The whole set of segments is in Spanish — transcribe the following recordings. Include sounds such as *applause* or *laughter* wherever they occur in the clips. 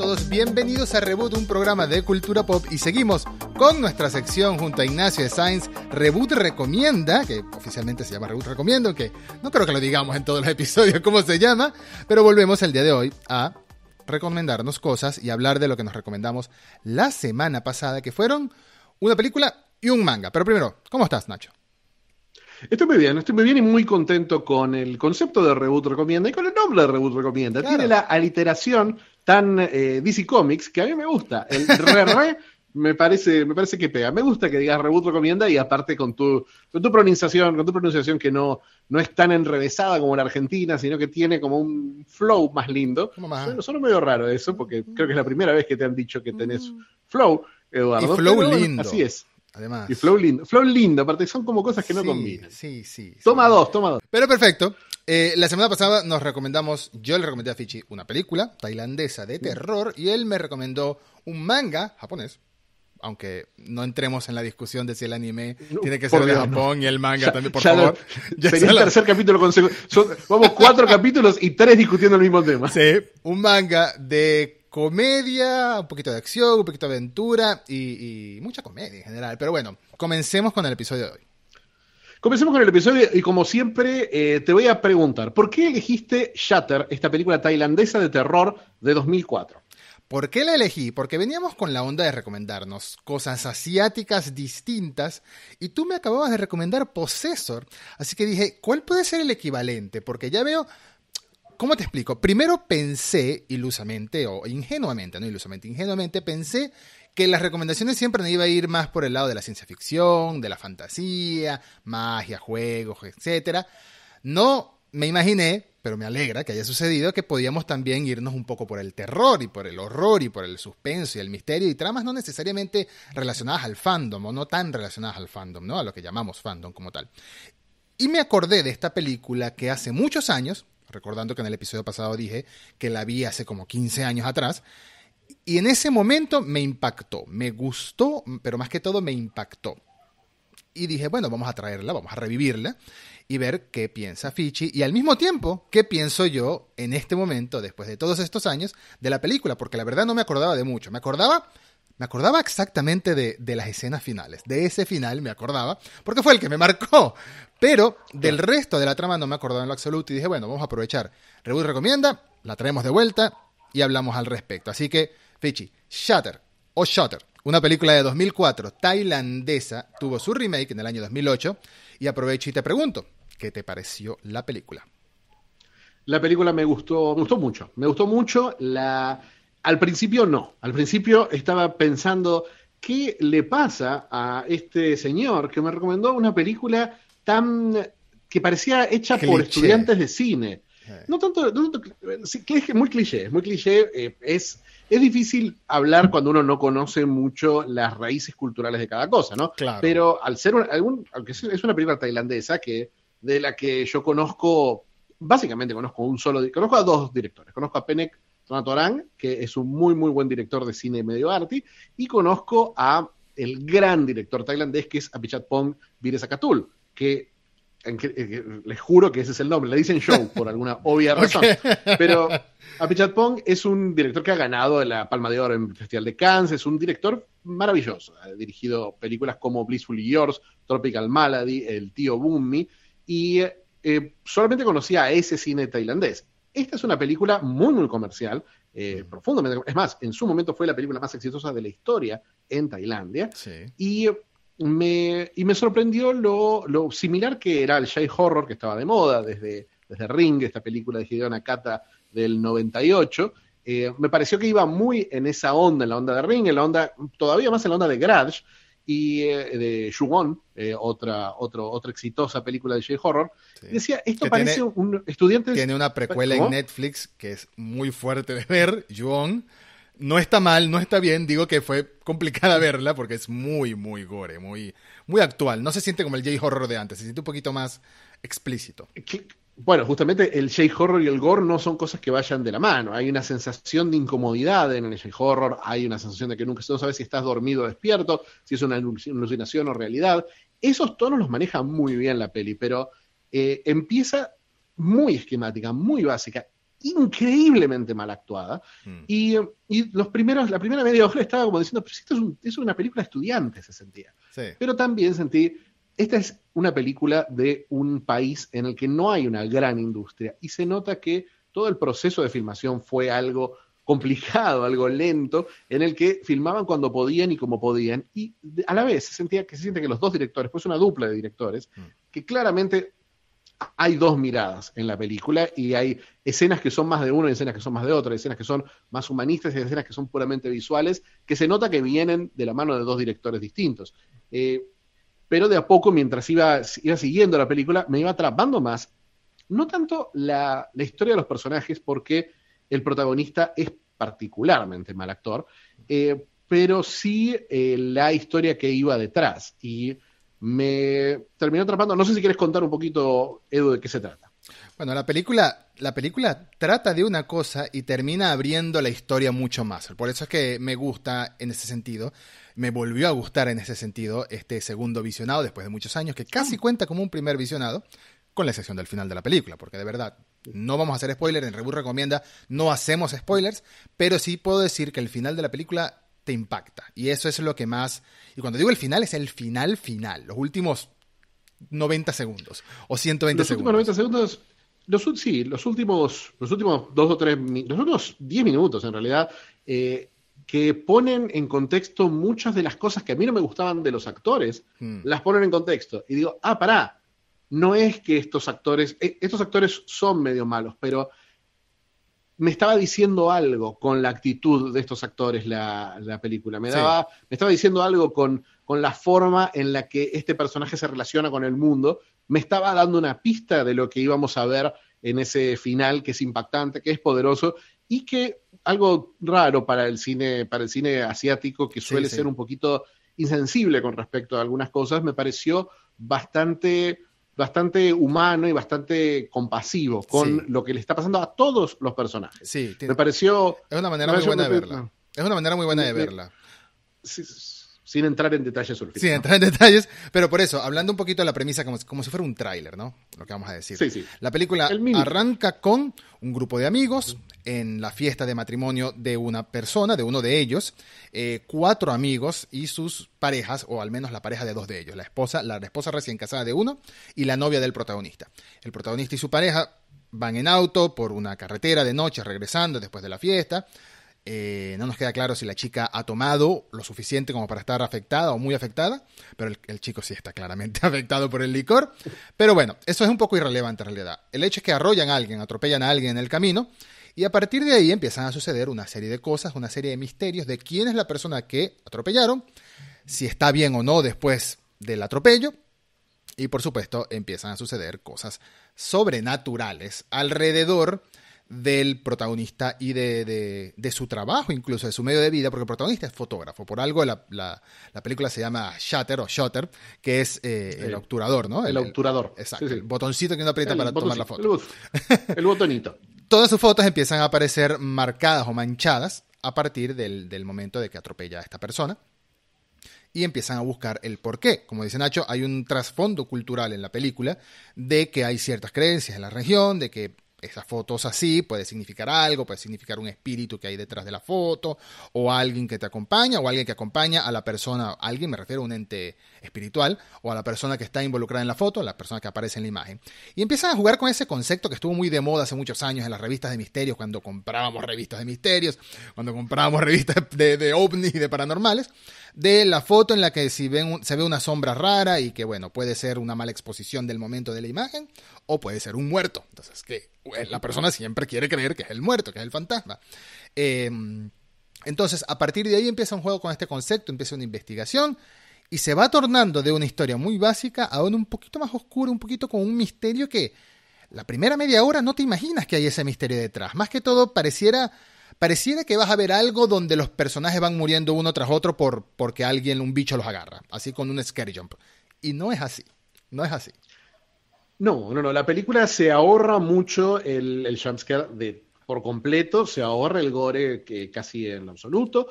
todos, bienvenidos a Reboot, un programa de cultura pop y seguimos con nuestra sección junto a Ignacio de Sainz, Reboot Recomienda, que oficialmente se llama Reboot Recomiendo, que no creo que lo digamos en todos los episodios *laughs* cómo se llama, pero volvemos el día de hoy a recomendarnos cosas y hablar de lo que nos recomendamos la semana pasada, que fueron una película y un manga. Pero primero, ¿cómo estás, Nacho? Estoy muy bien, estoy muy bien y muy contento con el concepto de Reboot Recomienda y con el nombre de Reboot Recomienda. Tiene la aliteración tan eh, DC Comics que a mí me gusta. El re, re *laughs* me parece, me parece que pega. Me gusta que digas Reboot Recomienda y aparte con tu, con tu pronunciación, con tu pronunciación que no, no es tan enrevesada como en Argentina, sino que tiene como un flow más lindo. Solo, medio raro eso, porque creo que es la primera vez que te han dicho que tenés mm. flow, Eduardo. Y flow lindo. Así es. Además. Y flow lindo. Flow lindo, aparte son como cosas que no combinan. Sí, sí. Toma dos, toma dos. Pero perfecto. Eh, la semana pasada nos recomendamos, yo le recomendé a Fichi una película tailandesa de terror y él me recomendó un manga japonés. Aunque no entremos en la discusión de si el anime tiene que ser de Japón y el manga también, por favor. *laughs* sería el tercer capítulo consecutivo. Vamos cuatro *laughs* capítulos y tres discutiendo el mismo tema. Sí, un manga de comedia, un poquito de acción, un poquito de aventura y, mucha comedia en general. Pero bueno, comencemos con el episodio de hoy. Comencemos con el episodio y como siempre eh, te voy a preguntar, ¿por qué elegiste Shatter, esta película tailandesa de terror de 2004? ¿Por qué la elegí? Porque veníamos con la onda de recomendarnos cosas asiáticas distintas y tú me acababas de recomendar Possessor, así que dije, ¿cuál puede ser el equivalente? Porque ya veo ¿Cómo te explico? Primero pensé ilusamente, o ingenuamente, no ilusamente, ingenuamente pensé que las recomendaciones siempre me iba a ir más por el lado de la ciencia ficción, de la fantasía, magia, juegos, etc. No me imaginé, pero me alegra que haya sucedido, que podíamos también irnos un poco por el terror y por el horror y por el suspenso y el misterio y tramas no necesariamente relacionadas al fandom o no tan relacionadas al fandom, ¿no? A lo que llamamos fandom como tal. Y me acordé de esta película que hace muchos años, recordando que en el episodio pasado dije que la vi hace como 15 años atrás. Y en ese momento me impactó, me gustó, pero más que todo me impactó. Y dije, bueno, vamos a traerla, vamos a revivirla y ver qué piensa Fichi y al mismo tiempo qué pienso yo en este momento, después de todos estos años, de la película, porque la verdad no me acordaba de mucho. Me acordaba me acordaba exactamente de, de, las escenas finales. De ese final me acordaba, porque fue el que me marcó. Pero del resto de la trama no me acordaba en lo absoluto y dije, bueno, vamos a aprovechar. Reboot recomienda, la traemos de vuelta y hablamos al respecto. Así que, Fichi, Shutter o Shutter, una película de 2004 tailandesa, tuvo su remake en el año 2008 y aprovecho y te pregunto, ¿qué te pareció la película? La película me gustó, me gustó mucho. Me gustó mucho la al principio no, al principio estaba pensando, ¿qué le pasa a este señor que me recomendó una película tan que parecía hecha por estudiantes de cine? No tanto, no tanto es muy cliché, es muy cliché, eh, es, es difícil hablar cuando uno no conoce mucho las raíces culturales de cada cosa, ¿no? Claro. Pero al ser algún, aunque es una película tailandesa que de la que yo conozco, básicamente conozco un solo, conozco a dos directores, conozco a Penek Torán, que es un muy, muy buen director de cine medio arte, y conozco a el gran director tailandés que es Apichatpong Viresakatul, que eh, les juro que ese es el nombre, le dicen show por alguna *laughs* obvia razón. Pero Apichatpong es un director que ha ganado la Palma de Oro en el Festival de Cannes, es un director maravilloso. Ha dirigido películas como Blissfully Yours, Tropical Malady, El tío Bummi, y eh, solamente conocía a ese cine tailandés. Esta es una película muy, muy comercial, eh, profundamente. Es más, en su momento fue la película más exitosa de la historia en Tailandia. Y, me, y me sorprendió lo, lo, similar que era el J-Horror que estaba de moda desde, desde Ring, esta película de Hideo Nakata del 98. Eh, me pareció que iba muy en esa onda, en la onda de Ring, en la onda, todavía más en la onda de Grudge, y eh, de Shugon, eh, otra, otro, otra exitosa película de J-Horror. Decía, esto parece un estudiante... Tiene una precuela en Netflix que es muy fuerte de ver, Shugon. No está mal, no está bien, digo que fue complicada *laughs* verla porque es muy, muy gore, muy, muy actual. No se siente como el J-Horror de antes, se siente un poquito más explícito bueno, justamente el J-Horror y el gore no son cosas que vayan de la mano. Hay una sensación de incomodidad en el J-Horror, hay una sensación de que nunca se sabe si estás dormido o despierto, si es una alucinación o realidad. Esos tonos los maneja muy bien la peli, pero eh, empieza muy esquemática, muy básica. increíblemente mal actuada. Mm. Y, y los primeros, la primera media hora estaba como diciendo, pero si esto es, un- es una película de estudiantes, se sentía. Sí. Pero también sentí, esta es una película de un país en el que no hay una gran industria y se nota que todo el proceso de filmación fue algo complicado, algo lento, en el que filmaban cuando podían y como podían, y a la vez se sentía que se siente que los dos directores, pues una dupla de directores, Mm. que claramente hay dos miradas en la película y hay escenas que son más de uno y escenas que son más de otro, hay escenas que son más humanistas y escenas que son puramente visuales, que se nota que vienen de la mano de dos directores distintos. Eh, pero de a poco, mientras iba, siguiendo la película, me iba atrapando más. No tanto la, la historia de los personajes, porque el protagonista es particularmente mal actor, eh, pero sí eh, la historia que iba detrás. Y me terminó atrapando. No sé si quieres contar un poquito, Edu, de qué se trata. Bueno, la película, la película trata de una cosa y termina abriendo la historia mucho más. Por eso es que me gusta en ese sentido. Me volvió a gustar en ese sentido este segundo visionado después de muchos años, que casi cuenta como un primer visionado, con la excepción del final de la película, porque de verdad no vamos a hacer spoilers. En Reboot recomienda no hacemos spoilers, pero sí puedo decir que el final de la película te impacta. Y eso es lo que más. Y cuando digo el final, es el final final, los últimos 90 segundos o 120 Los segundos. últimos 90 segundos, los, sí, los últimos, los últimos dos o tres, los últimos 10 minutos en realidad, eh, que ponen en contexto muchas de las cosas que a mí no me gustaban de los actores, Hmm. las ponen en contexto. Y digo, ah, pará, no es que estos actores, eh, estos actores son medio malos, pero me estaba diciendo algo con la actitud de estos actores la, la película. Me, Sí. daba, me estaba diciendo algo con, con la forma en la que este personaje se relaciona con el mundo. Me estaba dando una pista de lo que íbamos a ver en ese final que es impactante, que es poderoso y que algo raro para el cine, para el cine asiático, que Sí, suele sí. ser un poquito insensible con respecto a algunas cosas, me pareció bastante bastante humano y bastante compasivo con Sí. lo que le está pasando a todos los personajes. Sí, tiene- Me pareció, es una manera muy buena de verla. Es una manera muy buena de Me- me- verla. si- sin entrar en detalles el Sin entrar en detalles, pero por eso, hablando un poquito de la premisa como, como si fuera un tráiler, ¿no? Lo que vamos a decir. Sí, sí. La película arranca con un grupo de amigos en la fiesta de matrimonio de una persona, de uno de ellos, eh, cuatro amigos y sus parejas, o al menos la pareja de dos de ellos, la esposa, la esposa recién casada de uno y la novia del protagonista. El protagonista y su pareja van en auto por una carretera de noche regresando después de la fiesta. Eh, no nos queda claro si la chica ha tomado lo suficiente como para estar afectada o muy afectada, pero el, el chico sí está claramente *laughs* afectado por el licor. Pero bueno, eso es un poco irrelevante en realidad. El hecho es que arrollan a alguien, atropellan a alguien en el camino, y a partir de ahí empiezan a suceder una serie de cosas, una serie de misterios de quién es la persona que atropellaron, si está bien o no después del atropello, y por supuesto empiezan a suceder cosas sobrenaturales alrededor del protagonista y de, de- de su trabajo, incluso de su medio de vida, porque el protagonista es fotógrafo. Por algo la, la- la película se llama Shutter o Shutter, que es eh, el obturador, ¿no? El obturador. Exacto, Sí, sí. el botoncito que uno aprieta para tomar la foto. El botonito. *laughs* Todas sus fotos empiezan a aparecer marcadas o manchadas a partir del, del momento de que atropella a esta persona. Y empiezan a buscar el por qué. Como dice Nacho, hay un trasfondo cultural en la película de que hay ciertas creencias en la región, de que esas fotos así puede significar algo, puede significar un espíritu que hay detrás de la foto, o alguien que te acompaña, o alguien que acompaña a la persona, alguien me refiero a un ente espiritual, o a la persona que está involucrada en la foto, a la persona que aparece en la imagen. Y empiezan a jugar con ese concepto que estuvo muy de moda hace muchos años en las revistas de misterios, cuando comprábamos revistas de misterios, cuando comprábamos revistas de, de ovnis y de paranormales, de la foto en la que si se ve una sombra rara y que, bueno, puede ser una mala exposición del momento de la imagen, o puede ser un muerto. Entonces, que la persona siempre quiere creer que es el muerto, que es el fantasma. Eh, entonces, a partir de ahí empieza un juego con este concepto, empieza una investigación y se va tornando de una historia muy básica a un poquito más oscura, un poquito con un misterio que la primera media hora no te imaginas que hay ese misterio detrás. Más que todo pareciera pareciera que vas a ver algo donde los personajes van muriendo uno tras otro por porque alguien un bicho los agarra, así con un scary jump. Y no es así. No es así. No, no, no. La película se ahorra mucho el, el jumpscare de, por completo, se ahorra el gore que casi en absoluto,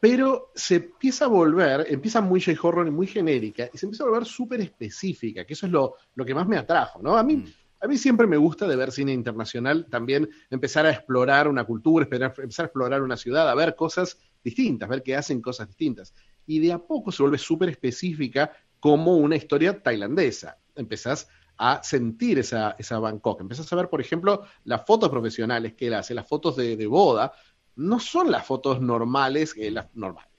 pero se empieza a volver, empieza muy J-horror y muy genérica, y se empieza a volver súper específica, que eso es lo, lo que más me atrajo, ¿no? A mí, a mí siempre me gusta de ver cine internacional también empezar a explorar una cultura, empezar a explorar una ciudad, a ver cosas distintas, ver que hacen cosas distintas. Y de a poco se vuelve súper específica como una historia tailandesa. Empezás a sentir esa, esa Bangkok. Empezás a ver, por ejemplo, las fotos profesionales que él hace, las fotos de, boda, no son las fotos normales, las normales.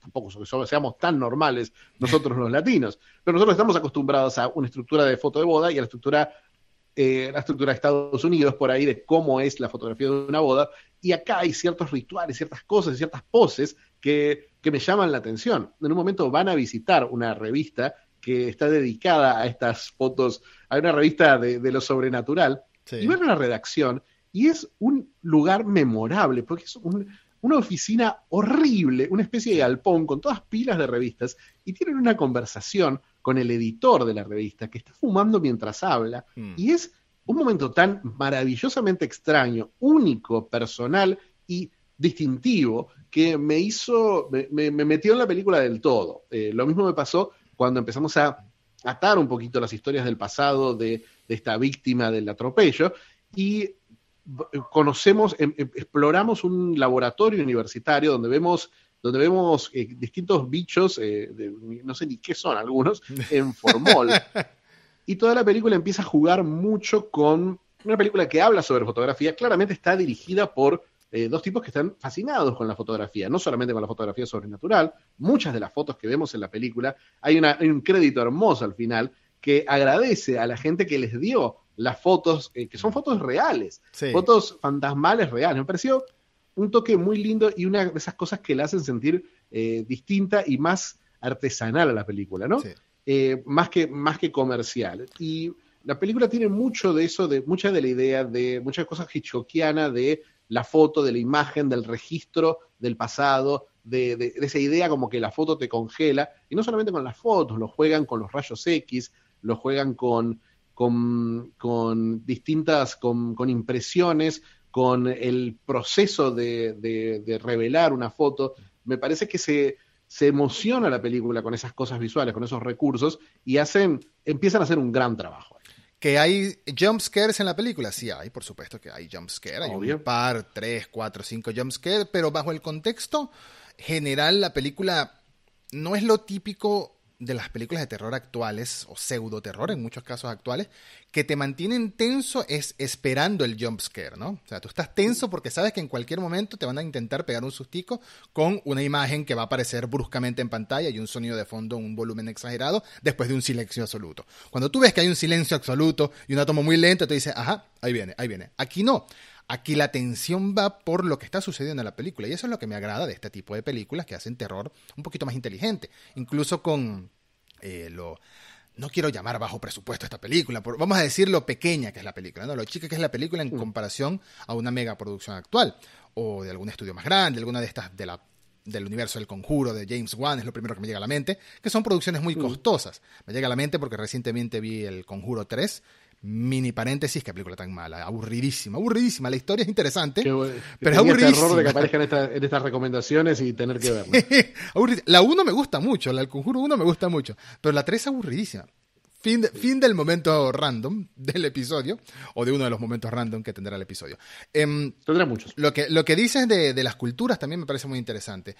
tampoco seamos tan normales nosotros los latinos, pero nosotros estamos acostumbrados a una estructura de foto de boda y a la estructura eh, la estructura de Estados Unidos por ahí de cómo es la fotografía de una boda, y acá hay ciertos rituales, ciertas cosas, ciertas poses que, que me llaman la atención. En un momento van a visitar una revista que está dedicada a estas fotos, a una revista de, lo sobrenatural, y van a la redacción, y es un lugar memorable, porque es una oficina horrible, una especie de galpón con todas pilas de revistas, y tienen una conversación con el editor de la revista, que está fumando mientras habla, mm. y es un momento tan maravillosamente extraño, único, personal y distintivo, que me hizo, me, metió en la película del todo. Eh, lo mismo me pasó cuando empezamos a atar un poquito las historias del pasado de, esta víctima del atropello y conocemos, em, em, exploramos un laboratorio universitario donde vemos donde vemos eh, distintos bichos, eh, no sé ni qué son algunos, en formol. *laughs* y toda la película empieza a jugar mucho con una película que habla sobre fotografía, claramente está dirigida por eh, dos tipos que están fascinados con la fotografía, no solamente con la fotografía sobrenatural, muchas de las fotos que vemos en la película, hay, un crédito hermoso al final que agradece a la gente que les dio las fotos, que son fotos reales, fotos fantasmales reales. Me pareció un toque muy lindo y una de esas cosas que la hacen sentir eh, distinta y más artesanal a la película, ¿no? Eh, más, que, más que comercial. Y la película tiene mucho de eso, de mucha de la idea de muchas cosas hitchcockiana de la foto, de la imagen, del registro del pasado, de, esa idea como que la foto te congela, y no solamente con las fotos, lo juegan con los rayos X, lo juegan con, con, distintas, con, con impresiones, con el proceso de, revelar una foto, me parece que se, emociona la película con esas cosas visuales, con esos recursos, y hacen, empiezan a hacer un gran trabajo. ¿Que hay jump scares en la película? Sí, hay, por supuesto que hay jump scares. Hay un par, tres, cuatro, cinco jump scares, pero bajo el contexto general, la película no es lo típico de las películas de terror actuales, o pseudo terror en muchos casos actuales, que te mantienen tenso es esperando el jump scare, ¿no? O sea, tú estás tenso porque sabes que en cualquier momento te van a intentar pegar un sustico con una imagen que va a aparecer bruscamente en pantalla y un sonido de fondo, un volumen exagerado, después de un silencio absoluto. Cuando tú ves que hay un silencio absoluto y una toma muy lenta, te dices, ajá, ahí viene, ahí viene. Aquí no. Aquí la tensión va por lo que está sucediendo en la película. Y eso es lo que me agrada de este tipo de películas que hacen terror un poquito más inteligente. Incluso con eh, lo... No quiero llamar bajo presupuesto esta película, vamos a decir lo pequeña que es la película, ¿no? lo chica que es la película en mm. comparación a una mega producción actual, o de algún estudio más grande, alguna de estas de la del universo del conjuro de James Wan, es lo primero que me llega a la mente, que son producciones muy mm. costosas. Me llega a la mente porque recientemente vi el Conjuro 3 Mini paréntesis, qué película tan mala, aburridísima, aburridísima. La historia es interesante, pero es aburridísima. error de que aparezcan en estas recomendaciones y tener que verla. *laughs* la 1 me gusta mucho, la del Conjuro 1 me gusta mucho, pero la 3 es aburridísima. Fin, fin del momento random del episodio, o de uno de los momentos random que tendrá el episodio. Em, Tendrá muchos. Lo que, lo que dices de, de las culturas también me parece muy interesante.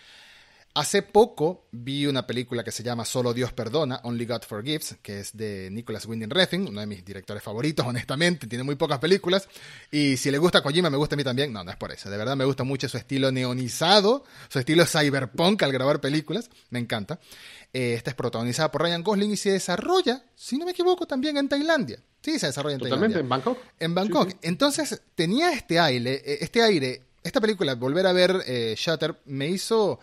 Hace poco vi una película que se llama Solo Dios Perdona, Only God Forgives, que es de Nicholas Winding Refn, uno de mis directores favoritos, *laughs* honestamente, tiene muy pocas películas, y si le gusta a Kojima, me gusta a mí también, no, no es por eso, de verdad me gusta mucho su estilo neonizado, su estilo cyberpunk al grabar películas, me encanta. Eh, esta es protagonizada por Ryan Gosling y se desarrolla, si no me equivoco, también en Tailandia. Sí, se desarrolla en Totalmente, en Bangkok. En Bangkok. Entonces, tenía este aire, eh, este aire, esta película, volver a ver eh, Shutter, me hizo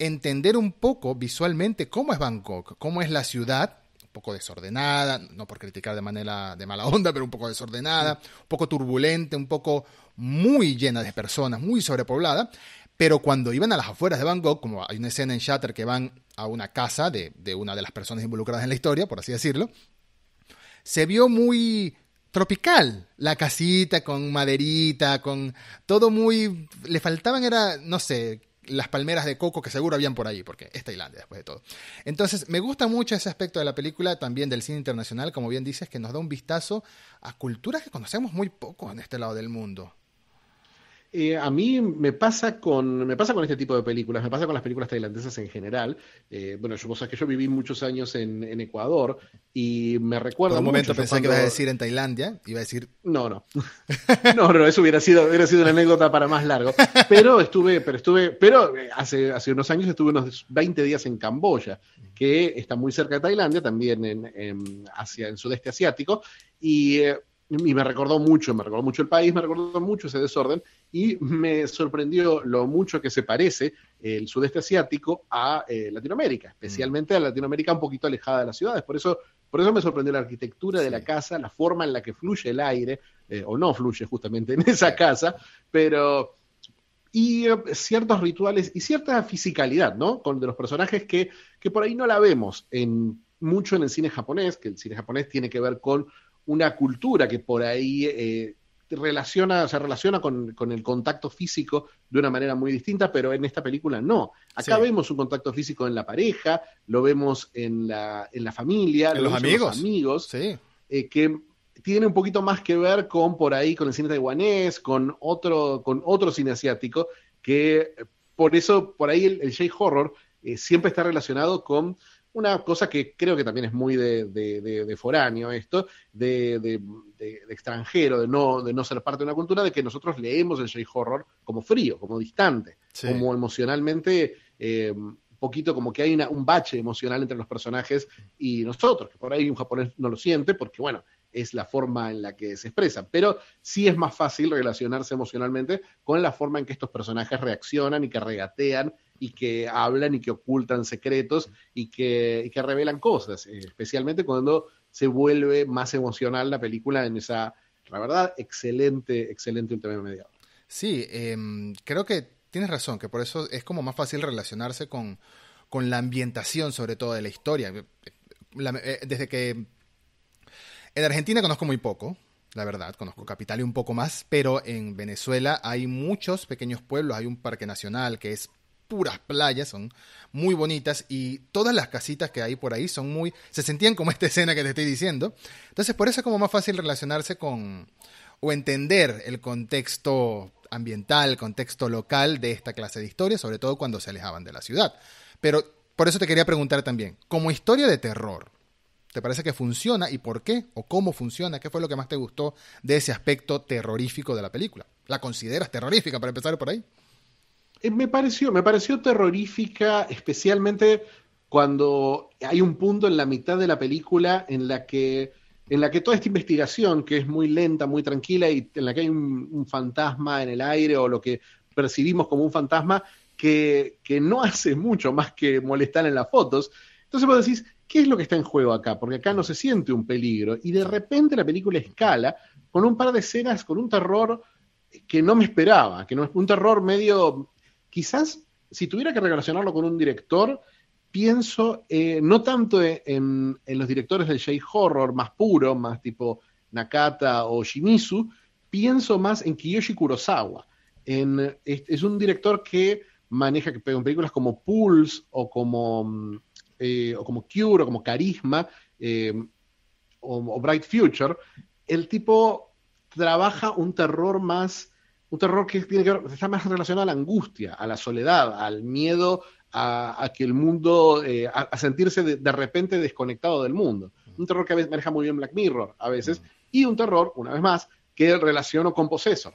entender un poco visualmente cómo es Bangkok, cómo es la ciudad, un poco desordenada, no por criticar de manera de mala onda, pero un poco desordenada, un poco turbulente, un poco muy llena de personas, muy sobrepoblada. Pero cuando iban a las afueras de Bangkok, como hay una escena en Shatter que van a una casa de, de una de las personas involucradas en la historia, por así decirlo, se vio muy tropical. La casita con maderita, con todo muy... Le faltaban, era, no sé, las palmeras de coco que seguro habían por ahí, porque es Tailandia después de todo. Entonces, me gusta mucho ese aspecto de la película, también del cine internacional, como bien dices, que nos da un vistazo a culturas que conocemos muy poco en este lado del mundo. Eh, a mí me pasa con me pasa con este tipo de películas, me pasa con las películas tailandesas en general. Eh, bueno, yo vos que yo viví muchos años en, Ecuador y me recuerdo. Por un momento pensé que ibas a decir en Tailandia, iba a decir. No, no. *laughs* *laughs* no, no, eso hubiera sido, hubiera sido una anécdota para más largo. Pero estuve, pero estuve, pero eh, hace, hace unos años estuve unos 20 días en Camboya, que está muy cerca de Tailandia, también en, en Asia, en sudeste asiático, y y me recordó mucho, me recordó mucho el país, me recordó mucho ese desorden y me sorprendió lo mucho que se parece el sudeste asiático a eh, Latinoamérica, especialmente a Latinoamérica un poquito alejada de las ciudades. Por eso, por eso me sorprendió la arquitectura de la casa, la forma en la que fluye el aire, eh, o no fluye justamente en esa casa, pero y eh, ciertos rituales y cierta fisicalidad, ¿no? Con de los personajes que, que por ahí no la vemos en mucho en el cine japonés, que el cine japonés tiene que ver con una cultura que por ahí eh, relaciona, se relaciona con, el contacto físico de una manera muy distinta, pero en esta película no. Acá vemos un contacto físico en la pareja, lo vemos en la, en la familia, en los amigos, amigos eh, que tiene un poquito más que ver con por ahí, con el cine taiwanés, con otro, con otro cine asiático, que por eso, por ahí el, el J-Horror eh, siempre está relacionado con una cosa que creo que también es muy de, foráneo esto, de, extranjero, de no, de no ser parte de una cultura, de que nosotros leemos el J-horror como frío, como distante, como emocionalmente, eh, un poquito como que hay un bache emocional entre los personajes y nosotros, que por ahí un japonés no lo siente, porque bueno, es la forma en la que se expresa, pero sí es más fácil relacionarse emocionalmente con la forma en que estos personajes reaccionan y que regatean y que hablan y que ocultan secretos y que, revelan cosas, eh, especialmente cuando se vuelve más emocional la película en esa, la verdad, excelente, excelente última media hora. Sí, em, creo que tienes razón, que por eso es como más fácil relacionarse con, la ambientación, sobre todo de la historia. Eh, desde que en Argentina conozco muy poco, la verdad, conozco Capital y un poco más, pero en Venezuela hay muchos pequeños pueblos, hay un parque nacional que es puras playas, son muy bonitas y todas las casitas que hay por ahí son muy, se sentían como esta *laughs* escena que te estoy diciendo. Entonces por eso es como más fácil relacionarse con o entender el contexto ambiental, contexto local de esta clase de historias, sobre todo cuando se alejaban de la ciudad. Pero por eso te quería preguntar también, como historia de terror, ¿te parece que funciona y por qué o cómo funciona? ¿Qué fue lo que más te gustó de ese aspecto terrorífico de la película? ¿La consideras terrorífica para empezar por ahí? Eh, me pareció, me pareció terrorífica, especialmente cuando hay un punto en la mitad de la película en la que, en la que toda esta investigación, que es muy lenta, muy tranquila, y en la que hay un, fantasma en el aire, o lo que percibimos como un fantasma, que, que, no hace mucho más que molestar en las fotos. Entonces vos decís, ¿qué es lo que está en juego acá? Porque acá no se siente un peligro. Y de repente la película escala con un par de escenas, con un terror que no me esperaba, que no un terror medio quizás si tuviera que relacionarlo con un director, pienso eh, no tanto en, los directores del J-Horror más puro, más tipo Nakata o Shimizu, pienso más en Kiyoshi Kurosawa. es, un director que maneja películas como Pulse o como, mm, eh, o como Cure o como Carisma eh, o Bright Future, el tipo trabaja un terror más un terror que tiene que ver, está más relacionado a la angustia, a la soledad, al miedo a, que el mundo, eh, a, sentirse de, repente desconectado del mundo. Un terror que a veces maneja muy bien Black Mirror, a veces, y un terror, una vez más, que relaciono con Possessor.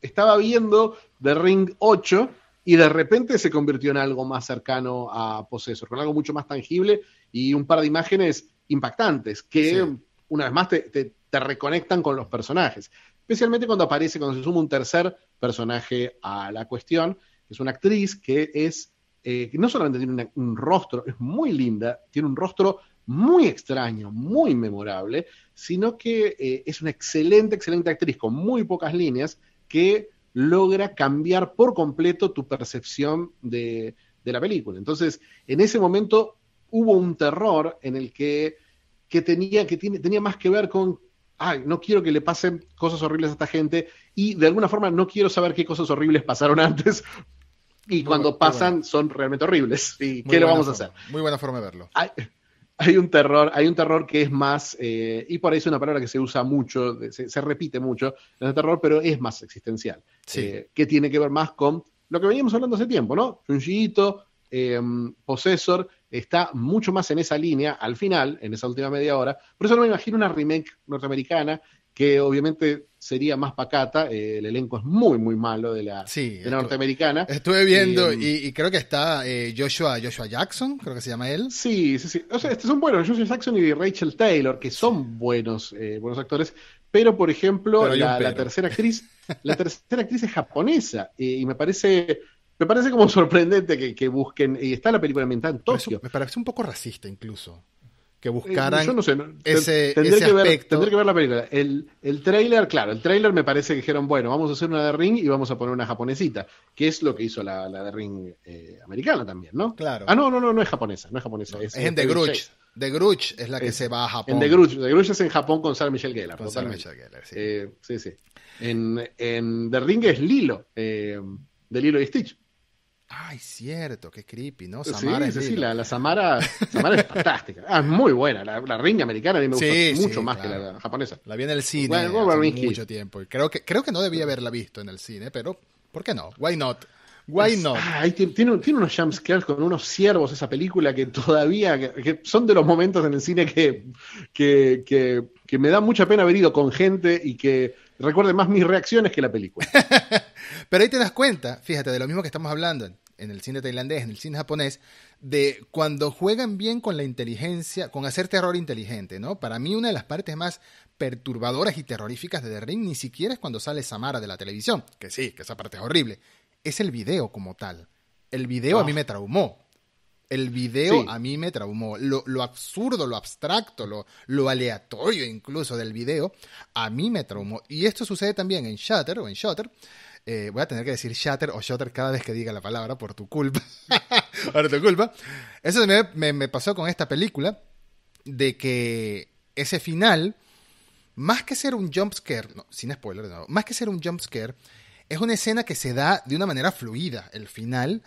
estaba viendo The Ring 8 y de repente se convirtió en algo más cercano a Possessor, con algo mucho más tangible y un par de imágenes impactantes que, una vez más, te reconectan con los personajes especialmente cuando aparece, cuando se suma un tercer personaje a la cuestión, es una actriz que es, eh, que no solamente tiene un rostro, es muy linda, tiene un rostro muy extraño, muy memorable, sino que eh, es una excelente, excelente actriz con muy pocas líneas que logra cambiar por completo tu percepción de, de la película. Entonces, en ese momento hubo un terror en el que, que tenía, que tiene, tenía más que ver con ay, no quiero que le pasen cosas horribles a esta gente y de alguna forma no quiero saber qué cosas horribles pasaron *laughs* antes Y cuando pasan son realmente horribles. ¿Y qué le vamos a hacer? Muy buena forma de verlo. Hay, un terror, hay un terror que es más, eh, y por ahí es una palabra que se usa mucho, se, repite mucho en el terror, pero es más existencial. Eh, que tiene que ver más con lo que veníamos hablando hace tiempo, ¿no? Junjiito, eh, Possessor, está mucho más en esa línea al final, en esa última media hora. Por eso no me imagino una remake norteamericana que obviamente sería más pacata. Eh, el elenco es muy, muy malo de la, norteamericana. Estuve viendo em, y, creo que está eh, Joshua, Joshua Jackson, creo que se llama él. Sí, sí, sí. O sea, estos son buenos, Joshua Jackson y Rachel Taylor, que son buenos, eh, buenos actores. Pero, por ejemplo, la, tercera actriz, la tercera actriz es japonesa y me parece me parece como *laughs* sorprendente que, busquen, y está la película ambientada en Tokio. Me parece un poco racista incluso que buscaran yo no sé, ese, tendré, que ver, tendré que ver la película. El, el trailer, claro, el trailer me parece que dijeron, bueno, vamos a hacer una de Ring y vamos a poner una japonesita, que es lo que hizo la, la de Ring eh, americana también, ¿no? Claro. Ah, no, no, no, no es japonesa, no es japonesa. es, en The Grudge. The Grudge es la que se va a Japón. En The Grudge, The Grudge es en Japón con Sarah Michelle Gellar. Con Sarah Michelle Gellar, sí. Eh, sí, sí. En, en The Ring es Lilo, eh, de Lilo y Stitch. Ay, cierto, qué creepy, ¿no? Samara sí, sí, la, la Samara, Samara es fantástica. Ah, es muy buena. La, la ring americana a mí me gusta mucho más que la, japonesa. La vi en el cine hace mucho tiempo. Y creo que, creo que no debía haberla visto en el cine, pero ¿por qué no? Why not? Why not? tiene, tiene, unos jumpscares con unos ciervos esa película que todavía que, son de los momentos en el cine que, que, que, que me da mucha pena haber ido con gente y que recuerde más mis reacciones que la película. *laughs* Pero ahí te das cuenta, fíjate, de lo mismo que estamos hablando en el cine tailandés, en el cine japonés, de cuando juegan bien con la inteligencia, con hacer terror inteligente, ¿no? Para mí una de las partes más perturbadoras y terroríficas de The Ring ni siquiera es cuando sale Samara de la televisión, que sí, que esa parte es horrible, es el video como tal. El video a mí ah. me traumó. El video a mí me traumó. Lo, lo absurdo, lo abstracto, lo, lo, aleatorio incluso del video, a mí me traumó. Y esto sucede también en Shutter o en Shutter. Eh, voy a tener que decir Shutter o Shutter cada vez que diga la palabra por tu culpa. *laughs* por tu culpa. Eso me, me, pasó con esta película, de que ese final, más que ser un jump scare, no, sin spoiler, más que ser un jump scare, es una escena que se da de una manera fluida, el final,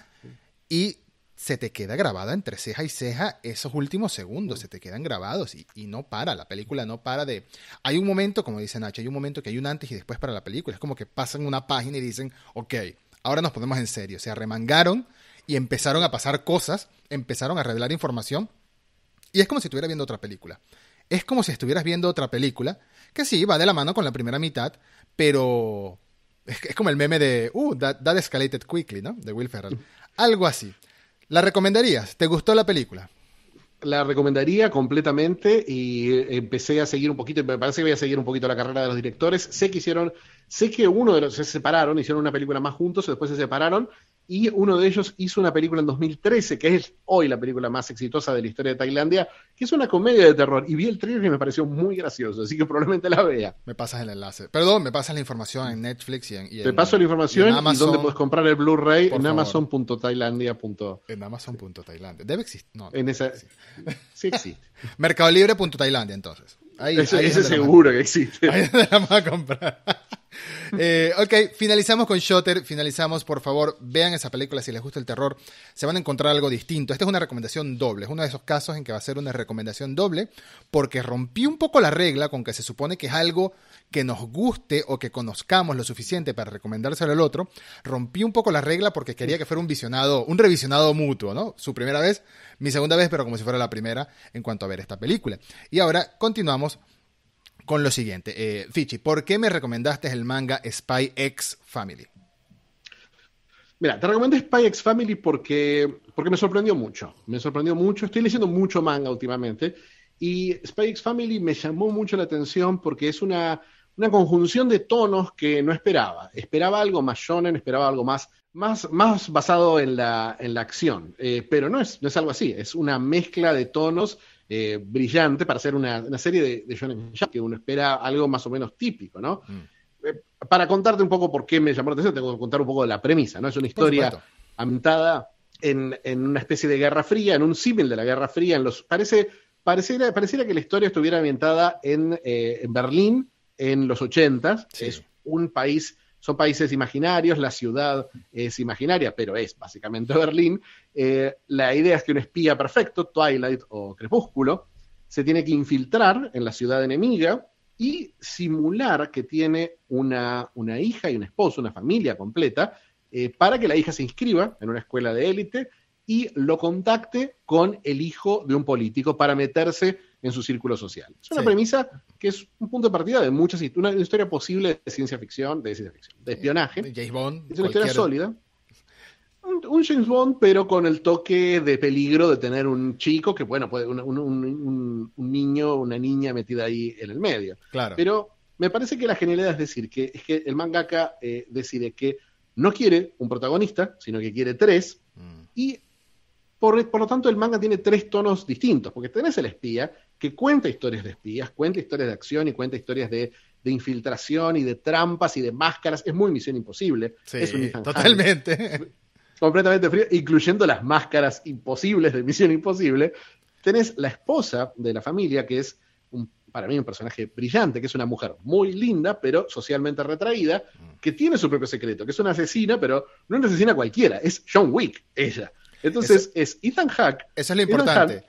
y se te queda grabada entre ceja y ceja esos últimos segundos, se te quedan grabados y, no para, la película no para de... Hay un momento, como dice Nacho, hay un momento que hay un antes y después para la película, es como que pasan una página y dicen, ok, ahora nos ponemos en serio, se arremangaron y empezaron a pasar cosas, empezaron a revelar información y es como si estuvieras viendo otra película. Es como si estuvieras viendo otra película, que sí, va de la mano con la primera mitad, pero es, como el meme de, uh, that escalated quickly, ¿no? De Will Ferrell. Algo así. ¿La recomendarías? ¿Te gustó la película? La recomendaría completamente y empecé a seguir un poquito, me parece que voy a seguir un poquito la carrera de los directores. Sé que hicieron, sé que uno de los se separaron, hicieron una película más juntos, después se separaron y uno de ellos hizo una película en 2013, que es hoy la película más exitosa de la historia de Tailandia, que es una comedia de terror. Y vi el trailer y me pareció muy gracioso, así que probablemente la vea. Me pasas el enlace. Perdón, me pasas la información en Netflix y en. Te paso la información y, Amazon, dónde puedes comprar el Blu-ray en amazon.tailandia. En amazon.tailandia. Debe existir. No, en esa... Sí existe. *laughs* Mercadolibre.tailandia, entonces. Ahí, ese, seguro que existe. *laughs* Ahí donde la vamos a comprar. Eh, ok, finalizamos con Shutter. Finalizamos, por favor, vean esa película si les gusta el terror. Se van a encontrar algo distinto. Esta es una recomendación doble. Es uno de esos casos en que va a ser una recomendación doble porque rompí un poco la regla con que se supone que es algo que nos guste o que conozcamos lo suficiente para recomendárselo al otro. Rompí un poco la regla porque quería que fuera un visionado, un revisionado mutuo, ¿no? Su primera vez, mi segunda vez, pero como si fuera la primera en cuanto a ver esta película. Y ahora continuamos con lo siguiente. Eh, Fichi, ¿por qué me recomendaste el manga Spy X Family? Mira, te recomendé Spy X Family porque, porque me sorprendió mucho. Me sorprendió mucho. Estoy leyendo mucho manga últimamente. Y Spy X Family me llamó mucho la atención porque es una, una conjunción de tonos que no esperaba. Esperaba algo más shonen, esperaba algo más, más, más basado en la, en la acción. Eh, pero no es, no es algo así. Es una mezcla de tonos eh, brillante para hacer una, serie de, de Shonen Jump, que uno espera algo más o menos típico, ¿no? Mm. Eh, para contarte un poco por qué me llamó la atención, tengo que contar un poco de la premisa, ¿no? Es una historia ambientada en, una especie de Guerra Fría, en un símil de la Guerra Fría, en los, parece, pareciera, pareciera que la historia estuviera ambientada en, eh, Berlín en los 80 es un país son países imaginarios, la ciudad es imaginaria, pero es básicamente *laughs* Berlín. Eh, la idea es que un espía perfecto, Twilight o Crepúsculo, se tiene que infiltrar en la ciudad enemiga y simular que tiene una, una hija y un esposo, una familia completa, eh, para que la hija se inscriba en una escuela de élite y lo contacte con el hijo de un político para meterse en su círculo social. Es una premisa que es un punto de partida de muchas una historia posible de ciencia ficción, de ciencia ficción, de espionaje. James Bond. Es una historia sólida. Un, James Bond, pero con el toque de peligro de tener un chico que, bueno, puede un, un, un, niño, una niña metida ahí en el medio. Claro. Pero me parece que la genialidad es decir que es que el mangaka eh, decide que no quiere un protagonista, sino que quiere tres, mm. y por, por, lo tanto el manga tiene tres tonos distintos, porque tenés el espía, que cuenta historias de espías, cuenta historias de acción y cuenta historias de, infiltración y de trampas y de máscaras. Es muy misión imposible. es un totalmente. *laughs* completamente frío, incluyendo las máscaras imposibles de Misión Imposible. Tenés la esposa de la familia, que es un, para mí un personaje brillante, que es una mujer muy linda, pero socialmente retraída, que tiene su propio secreto, que es una asesina, pero no una asesina cualquiera, es John Wick, ella. Entonces es Ethan Hack. Eso es lo importante.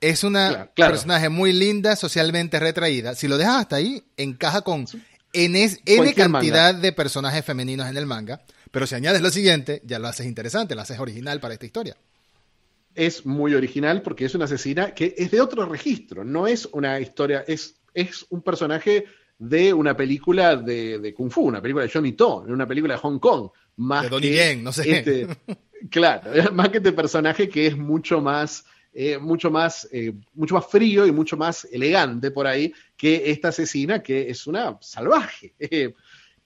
es una personaje muy linda, socialmente retraída. Si lo dejas hasta ahí, encaja con N, cantidad de personajes femeninos en el manga. Pero si añades lo siguiente, ya lo haces interesante, lo haces original para esta historia. Es muy original porque es una asesina que es de otro registro, no es una historia, es, es un personaje de una película de, Kung Fu, una película de Johnny To, una película de Hong Kong. Más de Donnie Yen, no sé. Este, *laughs* claro, *laughs* más que este personaje que es mucho más, eh, mucho más, eh, mucho más frío y mucho más elegante por ahí que esta asesina que es una salvaje. *laughs* Eh,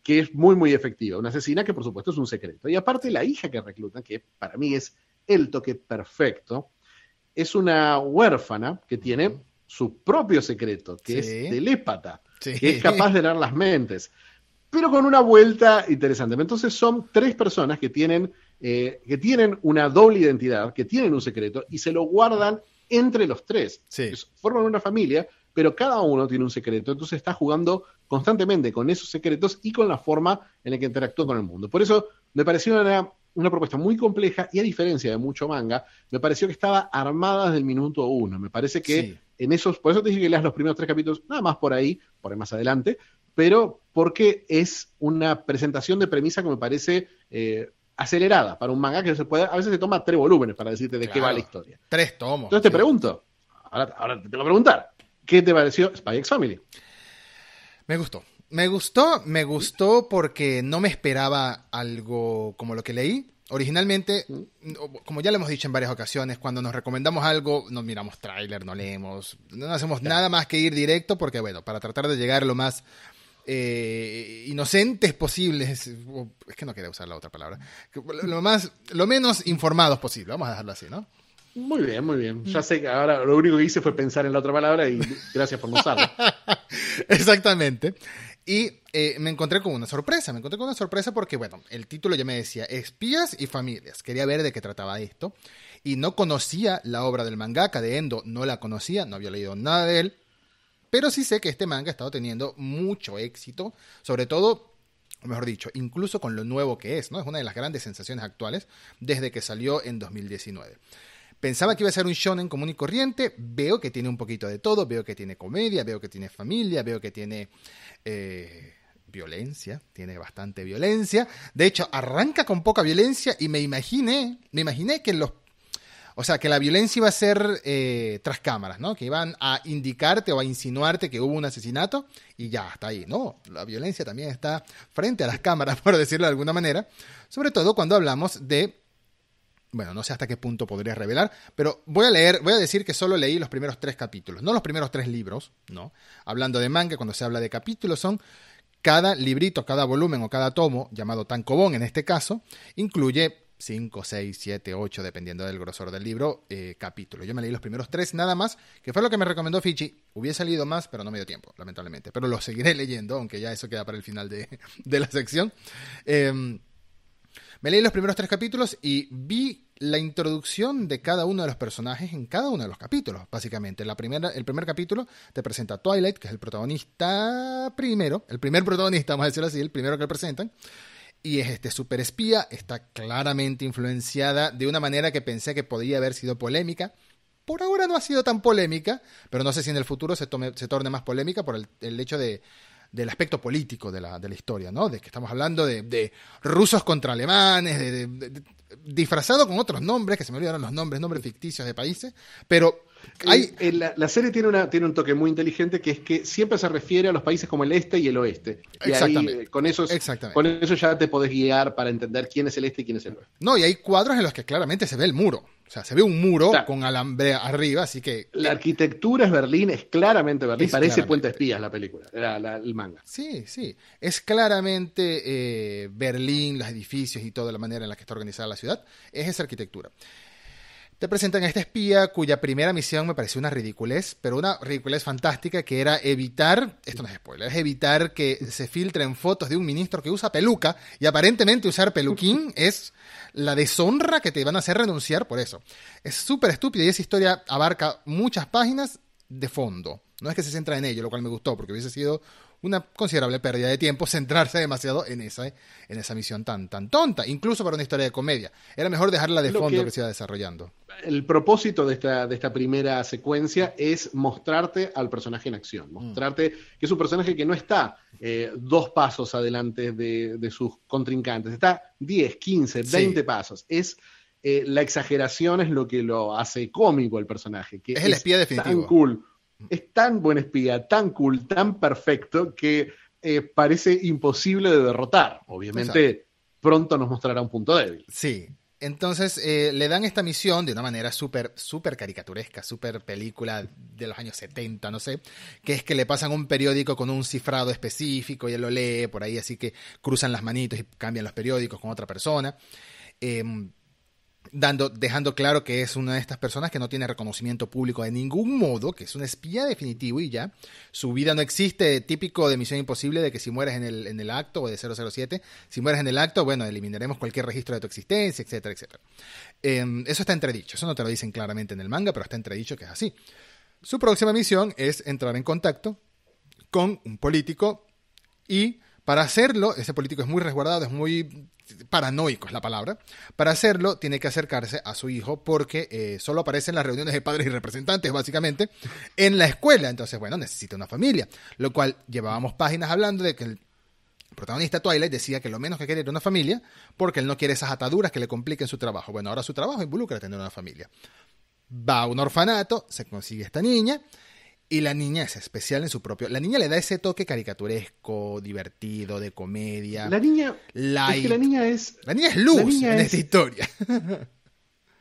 que es muy, muy efectiva. Una asesina que, por supuesto, es un secreto. Y aparte, la hija que reclutan, que para mí es el toque perfecto, es una huérfana que tiene su propio secreto, que es telépata, que es capaz de leer las mentes, pero con una vuelta interesante. Entonces, son tres personas que tienen, eh, que tienen una doble identidad, que tienen un secreto y se lo guardan entre los tres. Forman una familia, pero cada uno tiene un secreto, entonces está jugando constantemente con esos secretos y con la forma en la que interactúa con el mundo. Por eso me pareció una, propuesta muy compleja y a diferencia de mucho manga, me pareció que estaba armada desde el minuto uno. Me parece que en esos, por eso te dije que leas los primeros tres capítulos, nada más por ahí, por ahí más adelante, pero porque es una presentación de premisa que me parece eh, acelerada para un manga que se puede, a veces se toma tres volúmenes para decirte de qué va la historia. Tres tomos. Entonces te pregunto, ahora, ahora te tengo que preguntar, ¿Qué te pareció Spy X Family? Me gustó. Me gustó, me gustó porque no me esperaba algo como lo que leí. Originalmente, como ya lo hemos dicho en varias ocasiones, cuando nos recomendamos algo, no miramos tráiler, no leemos, no hacemos nada más que ir directo porque, bueno, para tratar de llegar lo más eh, inocentes posibles, es que no quería usar la otra palabra, lo, más, lo menos informados posible, vamos a dejarlo así, ¿no? Muy bien, muy bien. Ya sé que ahora lo único que hice fue pensar en la otra palabra y gracias por no usarla. *laughs* Exactamente. Y eh, me encontré con una sorpresa. Me encontré con una sorpresa porque, bueno, el título ya me decía espías y familias. Quería ver de qué trataba esto. Y no conocía la obra del mangaka de Endo, no la conocía, no había leído nada de él. Pero sí sé que este manga ha estado teniendo mucho éxito, sobre todo o mejor dicho, incluso con lo nuevo que es, ¿no? Es una de las grandes sensaciones actuales desde que salió en 2019. Pensaba que iba a ser un shonen común y corriente, veo que tiene un poquito de todo, veo que tiene comedia, veo que tiene familia, veo que tiene eh, violencia, tiene bastante violencia. De hecho, arranca con poca violencia y me imaginé, me imaginé que los o sea, que la violencia iba a ser eh, tras cámaras, ¿no? Que iban a indicarte o a insinuarte que hubo un asesinato y ya, hasta ahí. No, la violencia también está frente a las cámaras, *laughs* por decirlo de alguna manera. Sobre todo cuando hablamos de bueno, no sé hasta qué punto podría revelar, pero voy a leer, voy a decir que solo leí los primeros tres capítulos, no los primeros tres libros, ¿no? Hablando de manga, cuando se habla de capítulos, son cada librito, cada volumen o cada tomo, llamado tankobon en este caso, incluye 5, 6, 7, 8, dependiendo del grosor del libro, eh, capítulos. Yo me leí los primeros tres nada más, que fue lo que me recomendó Fichi. Hubiese leído más, pero no me dio tiempo, lamentablemente. Pero lo seguiré *laughs* leyendo, aunque ya eso queda para el final de, de la sección. Eh, me leí los primeros tres capítulos y vi la introducción de cada uno de los personajes en cada uno de los capítulos, básicamente. La primera, el primer capítulo te presenta a Twilight, que es el protagonista primero, el primer protagonista, vamos a decirlo así, el primero que presentan. Y es este super espía, está claramente influenciada de una manera que pensé que podría haber sido polémica. Por ahora no ha sido tan polémica, pero no sé si en el futuro se, tome, se torne más polémica por el, el hecho de, del aspecto político de la, de la, historia, ¿no? De que estamos hablando de, de rusos contra alemanes, de, disfrazado con otros nombres, que se me olvidaron los nombres, nombres ficticios de países, pero *laughs* hay... Eh, la, la, serie tiene, una, tiene un toque muy inteligente que es que siempre se refiere a los países como el este y el oeste. Y Exactamente. Ahí, con, eso, Exactamente. con eso ya te podés guiar para entender quién es el este y quién es el oeste. No, y hay cuadros en los que claramente se ve el muro. O sea, se ve un muro claro. con alambre arriba, así que... La arquitectura es Berlín, es claramente Berlín. Es Parece claramente. Puente Espías la película, la, la, el manga. Sí, sí. Es claramente eh, Berlín, los edificios y toda la manera en la que está organizada la ciudad. Es esa arquitectura. Te presentan a esta espía cuya primera misión me pareció una ridiculez, pero una ridiculez fantástica que era evitar, esto no es spoiler, es evitar que se filtren fotos de un ministro que usa peluca y aparentemente usar peluquín *laughs* es la deshonra que te van a hacer renunciar por eso. Es súper estúpido y esa historia abarca muchas páginas de fondo. No es que se centra en ello, lo cual me gustó, porque hubiese sido una considerable pérdida de tiempo *laughs* centrarse demasiado en esa, en esa misión tan, tan tonta, incluso para una historia de comedia. Era mejor dejarla de fondo que, que se iba desarrollando. El propósito de esta, de esta primera secuencia es mostrarte al personaje en acción, mostrarte mm. que es un personaje que no está eh, dos pasos adelante de, de, sus contrincantes, está 10, 15, 20 sí. pasos. Es eh, la exageración es lo que lo hace cómico el personaje. Que es el espía definitivo. Tan cool es tan buen espía, tan cool, tan perfecto, que eh, parece imposible de derrotar. Obviamente, Exacto. pronto nos mostrará un punto débil. Sí. Entonces eh, le dan esta misión de una manera súper, súper caricaturesca, súper película de los años 70, no sé, que es que le pasan un periódico con un cifrado específico y él lo lee por ahí, así que cruzan las manitos y cambian los periódicos con otra persona. Eh, dando, dejando claro que es una de estas personas que no tiene reconocimiento público de ningún modo, que es un espía definitivo y ya. Su vida no existe, típico de Misión Imposible, de que si mueres en el, en el acto o de 007, si mueres en el acto, bueno, eliminaremos cualquier registro de tu existencia, etcétera, etcétera. Eh, eso está entredicho, eso no te lo dicen claramente en el manga, pero está entredicho que es así. Su próxima misión es entrar en contacto con un político y para hacerlo, ese político es muy resguardado, es muy paranoico es la palabra. Para hacerlo, tiene que acercarse a su hijo porque eh, solo aparece en las reuniones de padres y representantes, básicamente, en la escuela. Entonces, bueno, necesita una familia. Lo cual llevábamos páginas hablando de que el protagonista Twilight decía que lo menos que quiere era una familia porque él no quiere esas ataduras que le compliquen su trabajo. Bueno, ahora su trabajo involucra tener una familia. Va a un orfanato, se consigue esta niña y la niña es especial en su propio. La niña le da ese toque caricaturesco, divertido, de comedia. La niña. Light. Es que la niña es. La niña es luz niña en es, esta historia. *laughs*